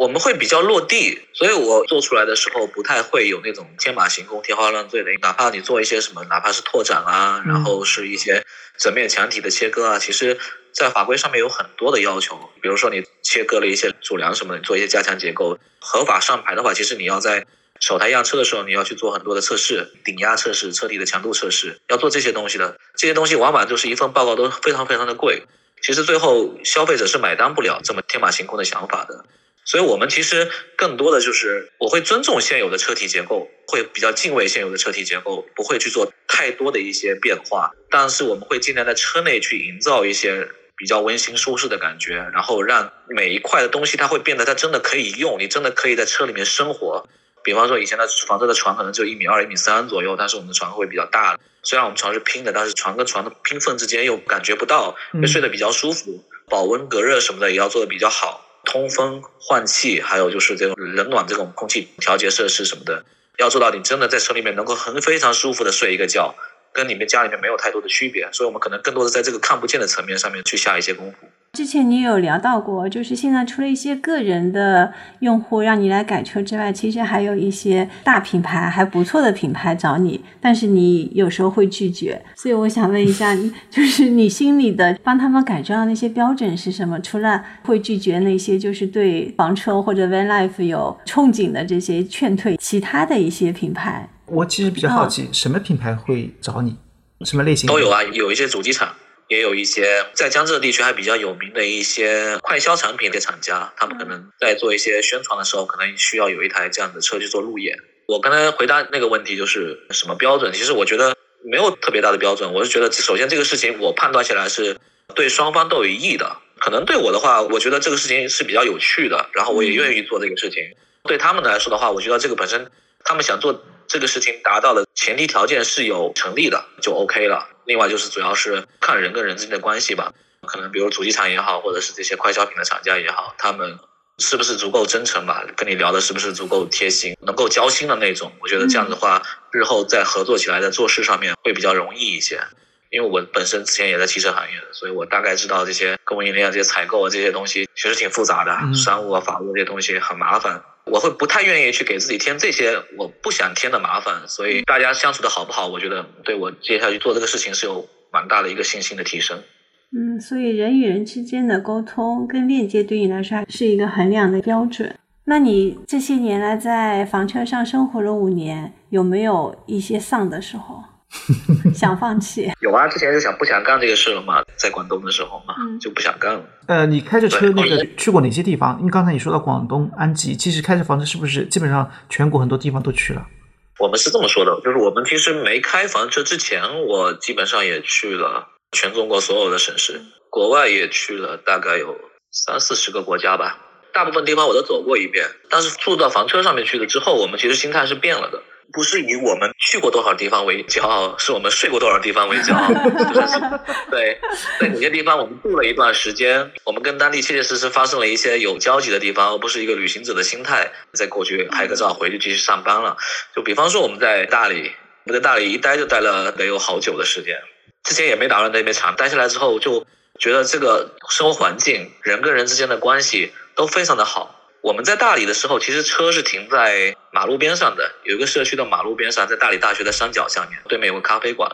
[SPEAKER 1] 我们会比较落地，所以我做出来的时候不太会有那种天马行空、天花乱坠的。哪怕你做一些什么，哪怕是拓展啊，然后是一些整面墙体的切割啊，其实，在法规上面有很多的要求。比如说你切割了一些主梁什么的，做一些加强结构，合法上牌的话，其实你要在首台样车的时候，你要去做很多的测试，顶压测试、车体的强度测试，要做这些东西的。这些东西往往就是一份报告都非常非常的贵，其实最后消费者是买单不了这么天马行空的想法的。所以，我们其实更多的就是，我会尊重现有的车体结构，会比较敬畏现有的车体结构，不会去做太多的一些变化。但是，我们会尽量在车内去营造一些比较温馨舒适的感觉，然后让每一块的东西它会变得它真的可以用，你真的可以在车里面生活。比方说，以前的房车的床可能就一米二、一米三左右，但是我们的床会比较大。虽然我们床是拼的，但是床跟床的拼缝之间又感觉不到，会睡得比较舒服。保温隔热什么的也要做的比较好。通风换气，还有就是这种冷暖这种空气调节设施什么的，要做到你真的在车里面能够很非常舒服的睡一个觉，跟你们家里面没有太多的区别。所以我们可能更多的在这个看不见的层面上面去下一些功夫。
[SPEAKER 2] 之前你有聊到过，就是现在除了一些个人的用户让你来改车之外，其实还有一些大品牌还不错的品牌找你，但是你有时候会拒绝。所以我想问一下，就是你心里的帮他们改装的那些标准是什么？除了会拒绝那些就是对房车或者 van life 有憧憬的这些劝退，其他的一些品牌，
[SPEAKER 3] 我其实比较好奇，什么品牌会找你？什么类型
[SPEAKER 1] 都有啊，有一些主机厂。也有一些在江浙地区还比较有名的一些快销产品的厂家，他们可能在做一些宣传的时候，可能需要有一台这样的车去做路演。我刚才回答那个问题就是什么标准？其实我觉得没有特别大的标准。我是觉得，首先这个事情我判断起来是对双方都有益的。可能对我的话，我觉得这个事情是比较有趣的，然后我也愿意做这个事情。对他们来说的话，我觉得这个本身他们想做这个事情达到的前提条件是有成立的，就 OK 了。另外就是主要是看人跟人之间的关系吧，可能比如主机厂也好，或者是这些快消品的厂家也好，他们是不是足够真诚吧？跟你聊的是不是足够贴心，能够交心的那种？我觉得这样的话，日后在合作起来，在做事上面会比较容易一些。因为我本身之前也在汽车行业的，所以我大概知道这些供应链、这些采购啊这些东西其实挺复杂的，商务啊、法务这些东西很麻烦。我会不太愿意去给自己添这些我不想添的麻烦，所以大家相处的好不好，我觉得对我接下去做这个事情是有蛮大的一个信心的提升。
[SPEAKER 2] 嗯，所以人与人之间的沟通跟链接对你来说是一个衡量的标准。那你这些年来在房车上生活了五年，有没有一些丧的时候？想放弃？
[SPEAKER 1] 有啊，之前就想不想干这个事了嘛，在广东的时候嘛，
[SPEAKER 2] 嗯
[SPEAKER 1] 就不想干了。
[SPEAKER 3] 呃，你开着车那个去过哪些地方？因为刚才你说到广东安吉，其实开着房车是不是基本上全国很多地方都去了？
[SPEAKER 1] 我们是这么说的，就是我们其实没开房车之前，我基本上也去了全中国所有的省市，国外也去了大概有三四十个国家吧，大部分地方我都走过一遍。但是住到房车上面去了之后，我们其实心态是变了的，不是以我们去过多少地方为骄傲，是我们睡过多少地方为骄傲。就是 对，在哪些地方我们住了一段时间，我们跟当地切切实实发生了一些有交集的地方，而不是一个旅行者的心态，再过去拍个照回去继续上班了。就比方说我们在大理，我们在大理一待就待了得有好久的时间，之前也没打算在那边长，待下来之后就觉得这个生活环境、人跟人之间的关系都非常的好。我们在大理的时候，其实车是停在马路边上的，有一个社区的马路边上，在大理大学的山脚下面，对面有个咖啡馆。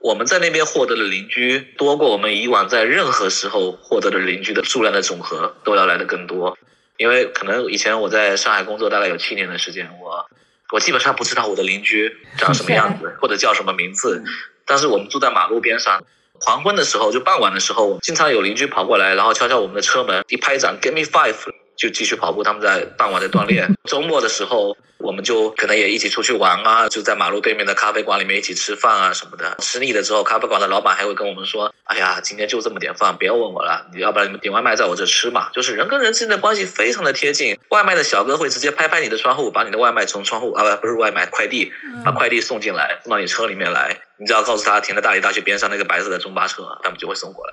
[SPEAKER 1] 我们在那边获得的邻居多过我们以往在任何时候获得的邻居的数量的总和都要来的更多。因为可能以前我在上海工作大概有七年的时间，我我基本上不知道我的邻居长什么样子或者叫什么名字，但是我们住在马路边上。黄昏的时候，就傍晚的时候，经常有邻居跑过来，然后敲敲我们的车门，一拍掌，Give me five，就继续跑步。他们在傍晚在锻炼。周末的时候，我们就可能也一起出去玩啊，就在马路对面的咖啡馆里面一起吃饭啊什么的。吃腻了之后，咖啡馆的老板还会跟我们说：“哎呀，今天就这么点饭，别问我了，你要不然你们点外卖在我这吃嘛。”就是人跟人之间的关系非常的贴近。外卖的小哥会直接拍拍你的窗户，把你的外卖从窗户啊不不是外卖快递，把快递送进来，送到你车里面来。你只要告诉他停在大理大学边上那个白色的中巴车，他们就会送过来。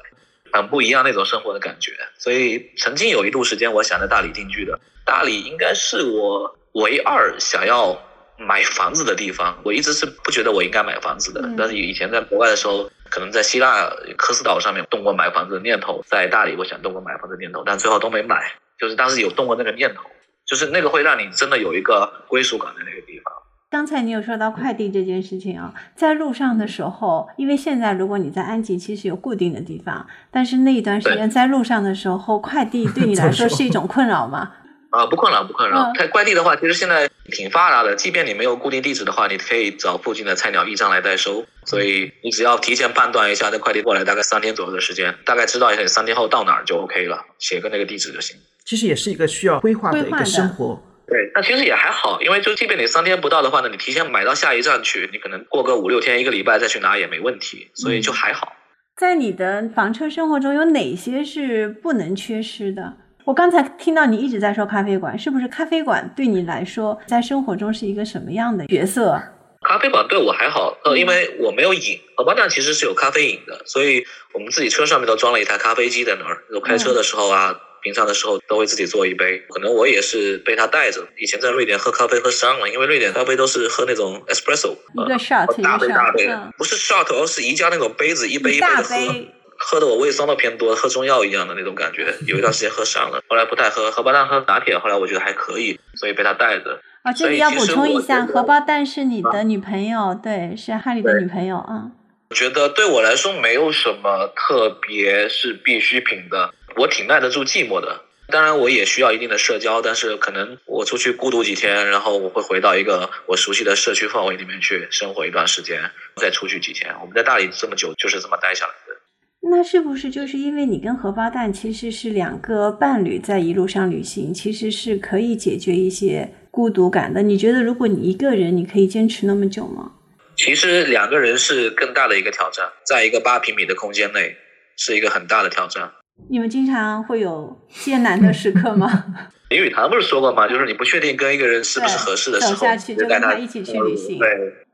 [SPEAKER 1] 很不一样那种生活的感觉，所以曾经有一度时间，我想在大理定居的。大理应该是我唯二想要买房子的地方。我一直是不觉得我应该买房子的，
[SPEAKER 2] 嗯
[SPEAKER 1] 但是以前在国外的时候，可能在希腊科斯岛上面动过买房子的念头，在大理我想动过买房子的念头，但最后都没买。就是当时有动过那个念头，就是那个会让你真的有一个归属感的那个地方。
[SPEAKER 2] 刚才你有说到快递这件事情啊，在路上的时候，因为现在如果你在安吉，其实有固定的地方，但是那一段时间在路上的时候，快递对你 来说是一种困扰吗？
[SPEAKER 1] 啊，不困扰，不困扰
[SPEAKER 2] 嗯。
[SPEAKER 1] 快递的话，其实现在挺发达的。即便你没有固定地址的话，你可以找附近的菜鸟驿站来代收。所以你只要提前判断一下，那快递过来大概三天左右的时间，大概知道一下你三天后到哪儿就 OK 了，写个那个地址就行。
[SPEAKER 3] 其实也是一个需要规划的一个
[SPEAKER 2] 规划的
[SPEAKER 3] 生活。
[SPEAKER 1] 对，那其实也还好，因为就即便你三天不到的话呢，你提前买到下一站去，你可能过个五六天、一个礼拜再去拿也没问题，所以就还好。
[SPEAKER 2] 在你的房车生活中有哪些是不能缺失的？我刚才听到你一直在说咖啡馆，是不是咖啡馆对你来说在生活中是一个什么样的角色？
[SPEAKER 1] 咖啡馆对我还好，呃，因为我没有瘾，荷包蛋其实是有咖啡瘾的，所以我们自己车上面都装了一台咖啡机在那儿，就开车的时候啊。平常的时候都会自己做一杯，可能我也是被他带着。以前在瑞典喝咖啡喝伤了，因为瑞典咖啡都是喝那种 espresso，
[SPEAKER 2] 一个 shot，一个
[SPEAKER 1] 大杯大杯的
[SPEAKER 2] 嗯，
[SPEAKER 1] 不是 shot，而是宜家那种杯子，一杯
[SPEAKER 2] 一
[SPEAKER 1] 杯的喝。喝的我胃酸都偏多，喝中药一样的那种感觉。有一段时间喝伤了，后来不太喝，荷包蛋喝拿铁，后来我觉得还可以，所以被他带着。
[SPEAKER 2] 啊，这里要补充一下，荷包蛋是你的女朋友，对，是哈利的女朋友啊。
[SPEAKER 1] 我觉得对我来说没有什么特别是必需品的，我挺耐得住寂寞的。当然，我也需要一定的社交，但是可能我出去孤独几天，然后我会回到一个我熟悉的社区氛围里面去生活一段时间，再出去几天。我们在大理这么久，就是这么待下来的。
[SPEAKER 2] 那是不是就是因为你跟荷包蛋其实是两个伴侣在一路上旅行，其实是可以解决一些孤独感的？你觉得如果你一个人，你可以坚持那么久吗？
[SPEAKER 1] 其实两个人是更大的一个挑战，在一个八平米的空间内，是一个很大的挑战。
[SPEAKER 2] 你们经常会有艰难的时刻吗？
[SPEAKER 1] 林语堂不是说过吗？就是你不确定跟一个人是不是合适的时候，
[SPEAKER 2] 走下去就跟他一起去旅行
[SPEAKER 1] 对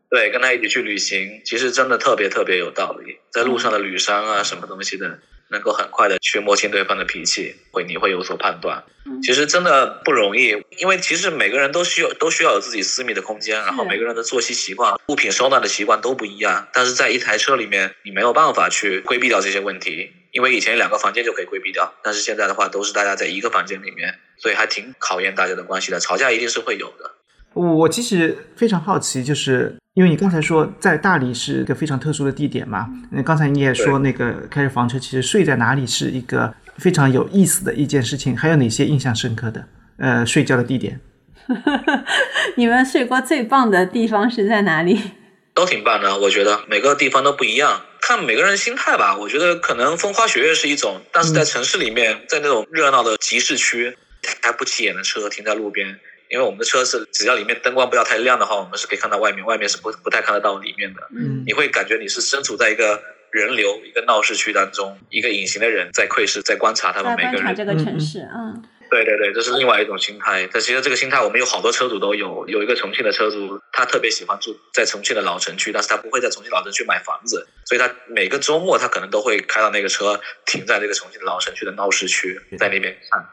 [SPEAKER 1] 对，跟他一起去旅行，其实真的特别特别有道理。在路上的旅商啊，什么东西的，能够很快的去摸清对方的脾气，会你会有所判断。
[SPEAKER 2] 嗯
[SPEAKER 1] 其实真的不容易，因为其实每个人都需要都需要有自己私密的空间，然后每个人的作息习惯、物品收纳的习惯都不一样。但是在一台车里面，你没有办法去规避掉这些问题，因为以前两个房间就可以规避掉，但是现在的话都是大家在一个房间里面，所以还挺考验大家的关系的。吵架一定是会有的。
[SPEAKER 3] 我其实非常好奇，就是因为你刚才说在大理是一个非常特殊的地点嘛，那刚才你也说那个开着房车，其实睡在哪里是一个非常有意思的一件事情。还有哪些印象深刻的呃睡觉的地点？
[SPEAKER 2] 你们睡过最棒的地方是在哪里？
[SPEAKER 1] 都挺棒的，我觉得每个地方都不一样，看每个人心态吧。我觉得可能风花雪月是一种，但是在城市里面，在那种热闹的集市区，开不起眼的车停在路边，因为我们的车是只要里面灯光不要太亮的话，我们是可以看到外面，外面是不不太看得到里面的。
[SPEAKER 2] 嗯
[SPEAKER 1] 你会感觉你是身处在一个人流、一个闹市区当中，一个隐形的人在窥视、在观察他们每个人。
[SPEAKER 2] 观察这个城市，嗯
[SPEAKER 1] 对对对，这是另外一种心态。但其实这个心态，我们有好多车主都有。有一个重庆的车主，他特别喜欢住在重庆的老城区，但是他不会在重庆老城区买房子，所以他每个周末他可能都会开到那个车，停在这个重庆的老城区的闹市区，在那边看。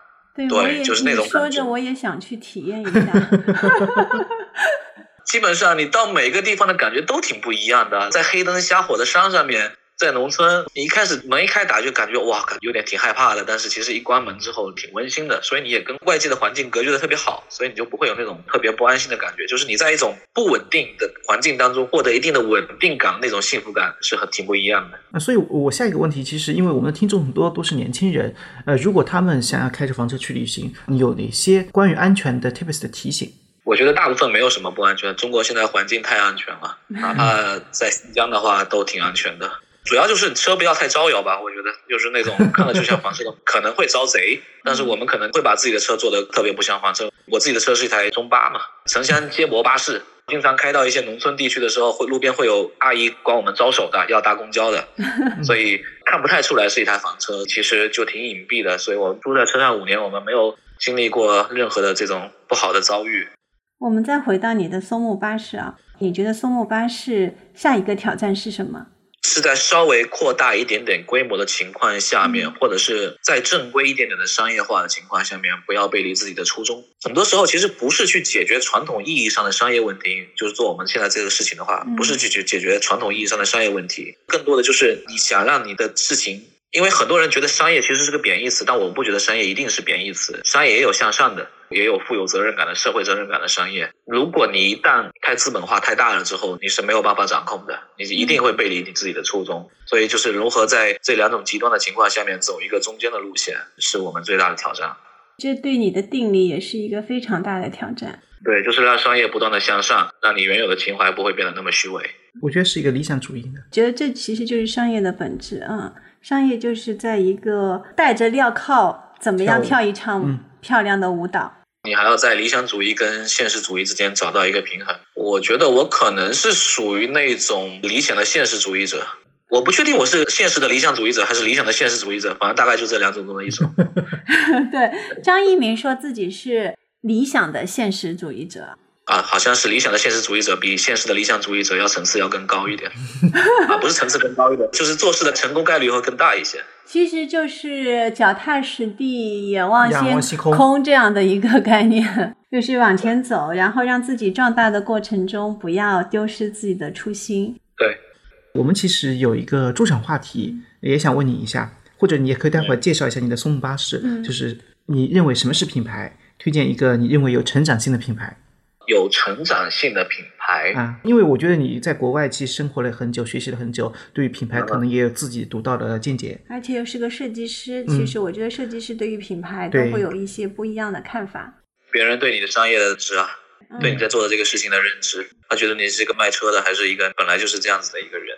[SPEAKER 2] 对，
[SPEAKER 1] 就是那种
[SPEAKER 2] 说
[SPEAKER 1] 感觉
[SPEAKER 2] 着我也想去体验一下。
[SPEAKER 1] 基本上你到每个地方的感觉都挺不一样的，在黑灯瞎火的山上面，在农村，你一开始门一开打就感觉哇，有点挺害怕的，但是其实一关门之后挺温馨的，所以你也跟外界的环境隔绝的特别好，所以你就不会有那种特别不安心的感觉，就是你在一种不稳定的环境当中获得一定的稳定感，那种幸福感是很挺不一样的。
[SPEAKER 3] 那，所以我下一个问题，其实因为我们的听众很多都是年轻人，呃，如果他们想要开着房车去旅行，你有哪些关于安全的 tips 的提醒？
[SPEAKER 1] 我觉得大部分没有什么不安全，中国现在环境太安全了，哪怕 在新疆的话都挺安全的。主要就是车不要太招摇吧，我觉得就是那种看了就像房车的，可能会招贼，但是我们可能会把自己的车做的特别不像房车。我自己的车是一台中巴嘛，城乡接驳巴士，经常开到一些农村地区的时候，会路边会有阿姨管我们招手的，要搭公交的，所以看不太出来是一台房车，其实就挺隐蔽的。所以我住在车上五年，我们没有经历过任何的这种不好的遭遇。
[SPEAKER 2] 我们再回到你的松木巴士啊，你觉得松木巴士下一个挑战是什么？
[SPEAKER 1] 是在稍微扩大一点点规模的情况下面，或者是在正规一点点的商业化的情况下面，不要背离自己的初衷。很多时候其实不是去解决传统意义上的商业问题，就是做我们现在这个事情的话
[SPEAKER 2] 嗯，
[SPEAKER 1] 不是去解解决传统意义上的商业问题，更多的就是你想让你的事情。因为很多人觉得商业其实是个贬义词，但我不觉得商业一定是贬义词。商业也有向上的，也有富有责任感的社会责任感的商业。如果你一旦太资本化太大了之后，你是没有办法掌控的，你一定会背离你自己的初衷。所以就是如何在这两种极端的情况下面走一个中间的路线，是我们最大的挑战。
[SPEAKER 2] 这对你的定力也是一个非常大的挑战。
[SPEAKER 1] 对，就是让商业不断的向上，让你原有的情怀不会变得那么虚伪。
[SPEAKER 3] 我觉得是一个理想主义的。
[SPEAKER 2] 觉得这其实就是商业的本质啊、嗯！商业就是在一个戴着镣铐，怎么样跳一场
[SPEAKER 3] 嗯
[SPEAKER 2] 漂亮的舞蹈。
[SPEAKER 1] 你还要在理想主义跟现实主义之间找到一个平衡。我觉得我可能是属于那种理想的现实主义者，我不确定我是现实的理想主义者还是理想的现实主义者，反正大概就这两种中的一种。
[SPEAKER 2] 对，张一鸣说自己是理想的现实主义者。
[SPEAKER 1] 啊，好像是理想的现实主义者比现实的理想主义者要层次要更高一点，啊，不是层次更高一点，就是做事的成功概率会更大一些。
[SPEAKER 2] 其实就是脚踏实地、眼望
[SPEAKER 3] 仰望星空
[SPEAKER 2] 空这样的一个概念，就是往前走，然后让自己壮大的过程中不要丢失自己的初心。
[SPEAKER 1] 对，
[SPEAKER 3] 我们其实有一个驻场话题，也想问你一下，或者你也可以待会儿介绍一下你的松木巴士，
[SPEAKER 2] 嗯
[SPEAKER 3] 就是你认为什么是品牌？推荐一个你认为有成长性的品牌。
[SPEAKER 1] 有成长性的品牌
[SPEAKER 3] 啊，因为我觉得你在国外其实生活了很久，学习了很久，对于品牌可能也有自己独到的见解。
[SPEAKER 2] 而且又是个设计师，
[SPEAKER 3] 嗯
[SPEAKER 2] 其实我觉得设计师对于品牌都会有一些不一样的看法。
[SPEAKER 1] 别人对你的商业的认知啊，
[SPEAKER 2] 嗯
[SPEAKER 1] 对你在做的这个事情的认知，他觉得你是一个卖车的，还是一个本来就是这样子的一个人。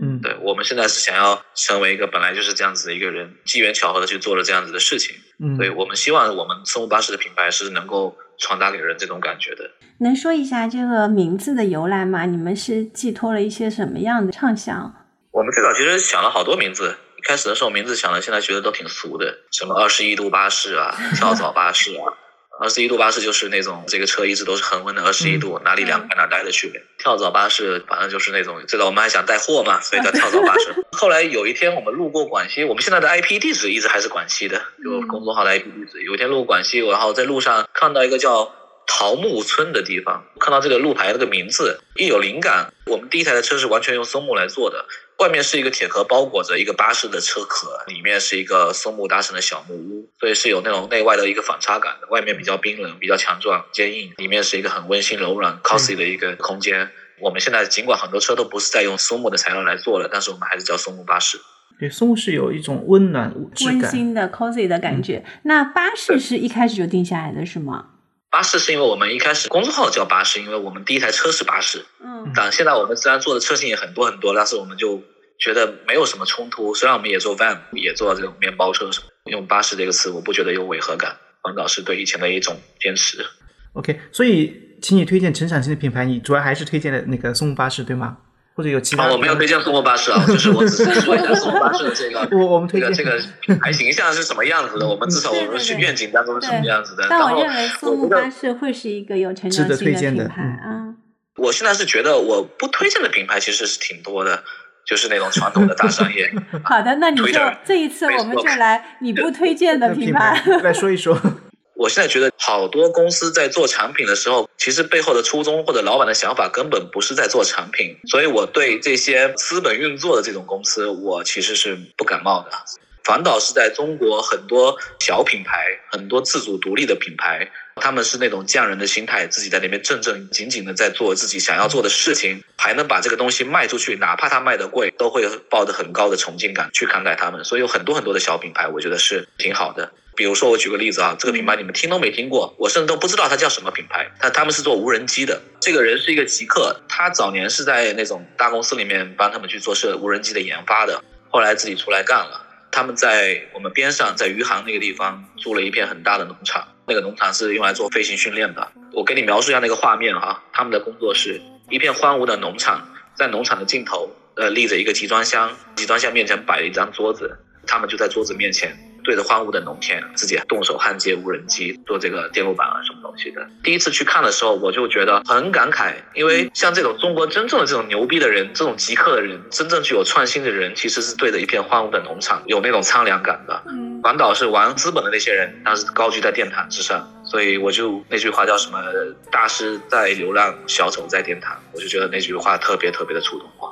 [SPEAKER 3] 嗯，
[SPEAKER 1] 对我们现在是想要成为一个本来就是这样子的一个人，机缘巧合的去做了这样子的事情。
[SPEAKER 3] 嗯，
[SPEAKER 1] 对我们希望我们松木巴士的品牌是能够传达给人这种感觉的。
[SPEAKER 2] 能说一下这个名字的由来吗？你们是寄托了一些什么样的畅想？
[SPEAKER 1] 我们最早其实想了好多名字，一开始的时候名字想了，现在觉得都挺俗的，什么二十一度巴士啊，跳蚤巴士啊。二十一度巴士就是那种这个车一直都是恒温的二十一度，哪里凉快哪待得去。跳蚤巴士反正就是那种，最早我们还想带货嘛，所以叫 跳蚤巴士。后来有一天我们路过广西，我们现在的 IP 地址一直还是广西的，就公众号的 IP 地址。有一天路过广西，然后在路上看到一个叫桃木村的地方，看到这个路牌这个名字，一有灵感。我们第一台的车是完全用松木来做的，外面是一个铁壳包裹着一个巴士的车壳，里面是一个松木搭成的小木屋，所以是有那种内外的一个反差感的。外面比较冰冷、比较强壮、坚硬，里面是一个很温馨、柔软、cosy 的一个空间。我们现在尽管很多车都不是在用松木的材料来做了，但是我们还是叫松木巴士。
[SPEAKER 3] 对，松木是有一种温暖
[SPEAKER 2] 温。馨的 cozy 的感觉。那巴士是一开始就定下来的是吗？
[SPEAKER 1] 巴士是因为我们一开始公众号叫巴士，因为我们第一台车是巴士。
[SPEAKER 2] 嗯
[SPEAKER 1] 但现在我们虽然做的车型也很多很多，但是我们就觉得没有什么冲突。虽然我们也做 van，也做这种面包车什么，用巴士这个词，我不觉得有违和感，反倒是对以前的一种坚持。
[SPEAKER 3] OK，所以请你推荐成长型的品牌，你主要还是推荐的那个松木巴士对吗？或者有其他？
[SPEAKER 1] 啊，我没有推荐松木巴士啊，就是我只是说一下松木巴士的这个
[SPEAKER 3] 我我们推荐
[SPEAKER 1] 这个这个品牌形象是什么样子的，我们至少我们是愿景当中是什么样子的。
[SPEAKER 2] 但我认为松木巴士会是一个有成长性
[SPEAKER 3] 的
[SPEAKER 2] 品牌啊。
[SPEAKER 1] 我现在是觉得我不推荐的品牌其实是挺多的，就是那种传统的大商业。
[SPEAKER 2] 好的，那你就
[SPEAKER 1] Twitter，
[SPEAKER 2] 这一次我们就来你不推荐的品牌。
[SPEAKER 3] 来说一说。
[SPEAKER 1] 我现在觉得好多公司在做产品的时候，其实背后的初衷或者老板的想法根本不是在做产品，所以我对这些资本运作的这种公司，我其实是不感冒的。反倒是在中国很多小品牌、很多自主独立的品牌，他们是那种匠人的心态，自己在那边正正经经的在做自己想要做的事情，还能把这个东西卖出去，哪怕它卖的贵，都会抱着很高的崇敬感去看待他们。所以有很多很多的小品牌，我觉得是挺好的。比如说，我举个例子啊，这个品牌你们听都没听过，我甚至都不知道它叫什么品牌。他他们是做无人机的，这个人是一个极客，他早年是在那种大公司里面帮他们去做是无人机的研发的，后来自己出来干了。他们在我们边上，在余杭那个地方租了一片很大的农场，那个农场是用来做飞行训练的。我给你描述一下那个画面哈，他们的工作是一片荒芜的农场，在农场的尽头，呃，立着一个集装箱，集装箱面前摆了一张桌子，他们就在桌子面前对着荒芜的农田，自己动手焊接无人机，做这个电路板啊什么东西的。第一次去看的时候，我就觉得很感慨，因为像这种中国真正的这种牛逼的人，这种极客的人，真正具有创新的人，其实是对着一片荒芜的农场有那种苍凉感的。
[SPEAKER 2] 嗯
[SPEAKER 1] 反倒是玩资本的那些人，他是高居在殿堂之上，所以我就那句话叫什么“大师在流浪，小丑在殿堂”，我就觉得那句话特别特别的触动我。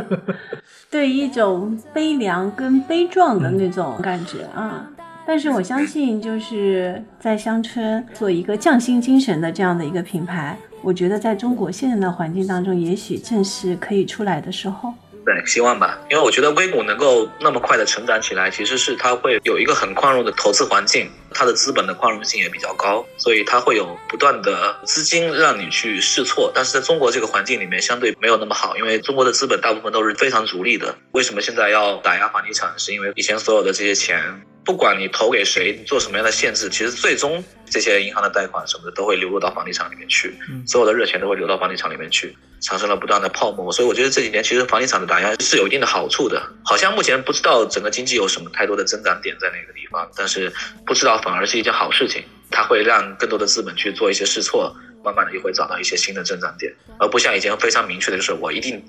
[SPEAKER 2] 对一种悲凉跟悲壮的那种感觉啊。但是我相信，就是在乡村做一个匠心精神的这样的一个品牌，我觉得在中国现在的环境当中，也许正是可以出来的时候。
[SPEAKER 1] 对，希望吧，因为我觉得硅谷能够那么快的成长起来，其实是它会有一个很宽容的投资环境，它的资本的宽容性也比较高，所以它会有不断的资金让你去试错。但是在中国这个环境里面，相对没有那么好，因为中国的资本大部分都是非常逐利的。为什么现在要打压房地产？是因为以前所有的这些钱，不管你投给谁，你做什么样的限制，其实最终这些银行的贷款什么的都会流入到房地产里面去，
[SPEAKER 3] 嗯
[SPEAKER 1] 所有的热钱都会流到房地产里面去。产生了不断的泡沫，所以我觉得这几年其实房地产的打压是有一定的好处的。好像目前不知道整个经济有什么太多的增长点在那个地方，但是不知道反而是一件好事情，它会让更多的资本去做一些试错，慢慢的又会找到一些新的增长点，而不像以前非常明确的就是我一定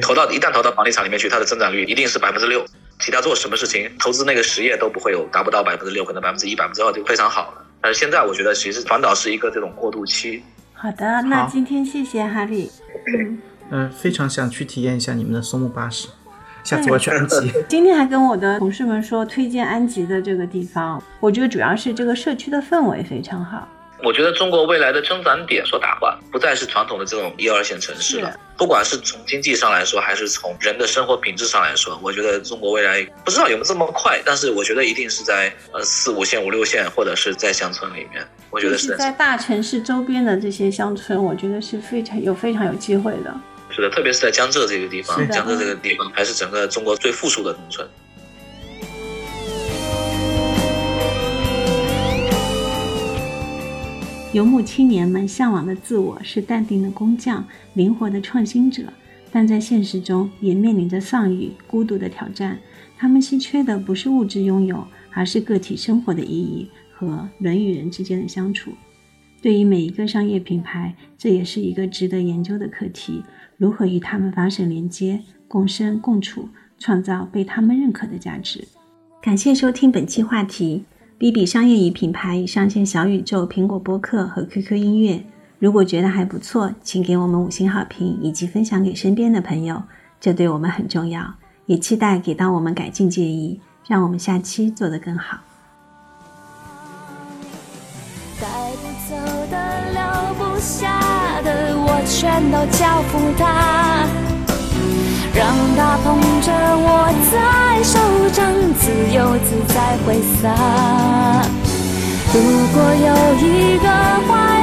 [SPEAKER 1] 投到一旦投到房地产里面去，它的增长率一定是百分之六，其他做什么事情投资那个实业都不会有达不到百分之六，可能百分之一、百分之二就非常好了。但是现在我觉得其实反倒是一个这种过渡期，
[SPEAKER 2] 好的，那今天谢谢哈利。嗯，
[SPEAKER 3] 嗯、非常想去体验一下你们的松木巴士，下次我要去安吉。
[SPEAKER 2] 今天还跟我的同事们说推荐安吉的这个地方，我觉得主要是这个社区的氛围非常好。
[SPEAKER 1] 我觉得中国未来的增长点所打换，不再是传统的这种一二线城市了。不管是从经济上来说，还是从人的生活品质上来说，我觉得中国未来不知道有没有这么快，但是我觉得一定是在呃四五线、五六线，或者是在乡村里面。我觉得是
[SPEAKER 2] 在大城市周边的这些乡村，我觉得是非常有非常有机会的。
[SPEAKER 1] 是的，特别是在江浙这个地方江浙这个地方还是整个中国最富庶的农村。
[SPEAKER 2] 游牧青年们向往的自我是淡定的工匠、灵活的创新者，但在现实中也面临着丧与孤独的挑战。他们稀缺的不是物质拥有，而是个体生活的意义和人与人之间的相处。对于每一个商业品牌，这也是一个值得研究的课题：如何与他们发生连接、共生共处，创造被他们认可的价值。感谢收听本期话题。B B 商业与品牌已上线小宇宙、苹果播客和 QQ 音乐。如果觉得还不错，请给我们五星好评，以及分享给身边的朋友，这对我们很重要。也期待给到我们改进建议，让我们下期做得更好。
[SPEAKER 4] 带不走的、留不下的，我全都交付他，让它捧着我在手掌，自由自在挥洒。如果有一个怀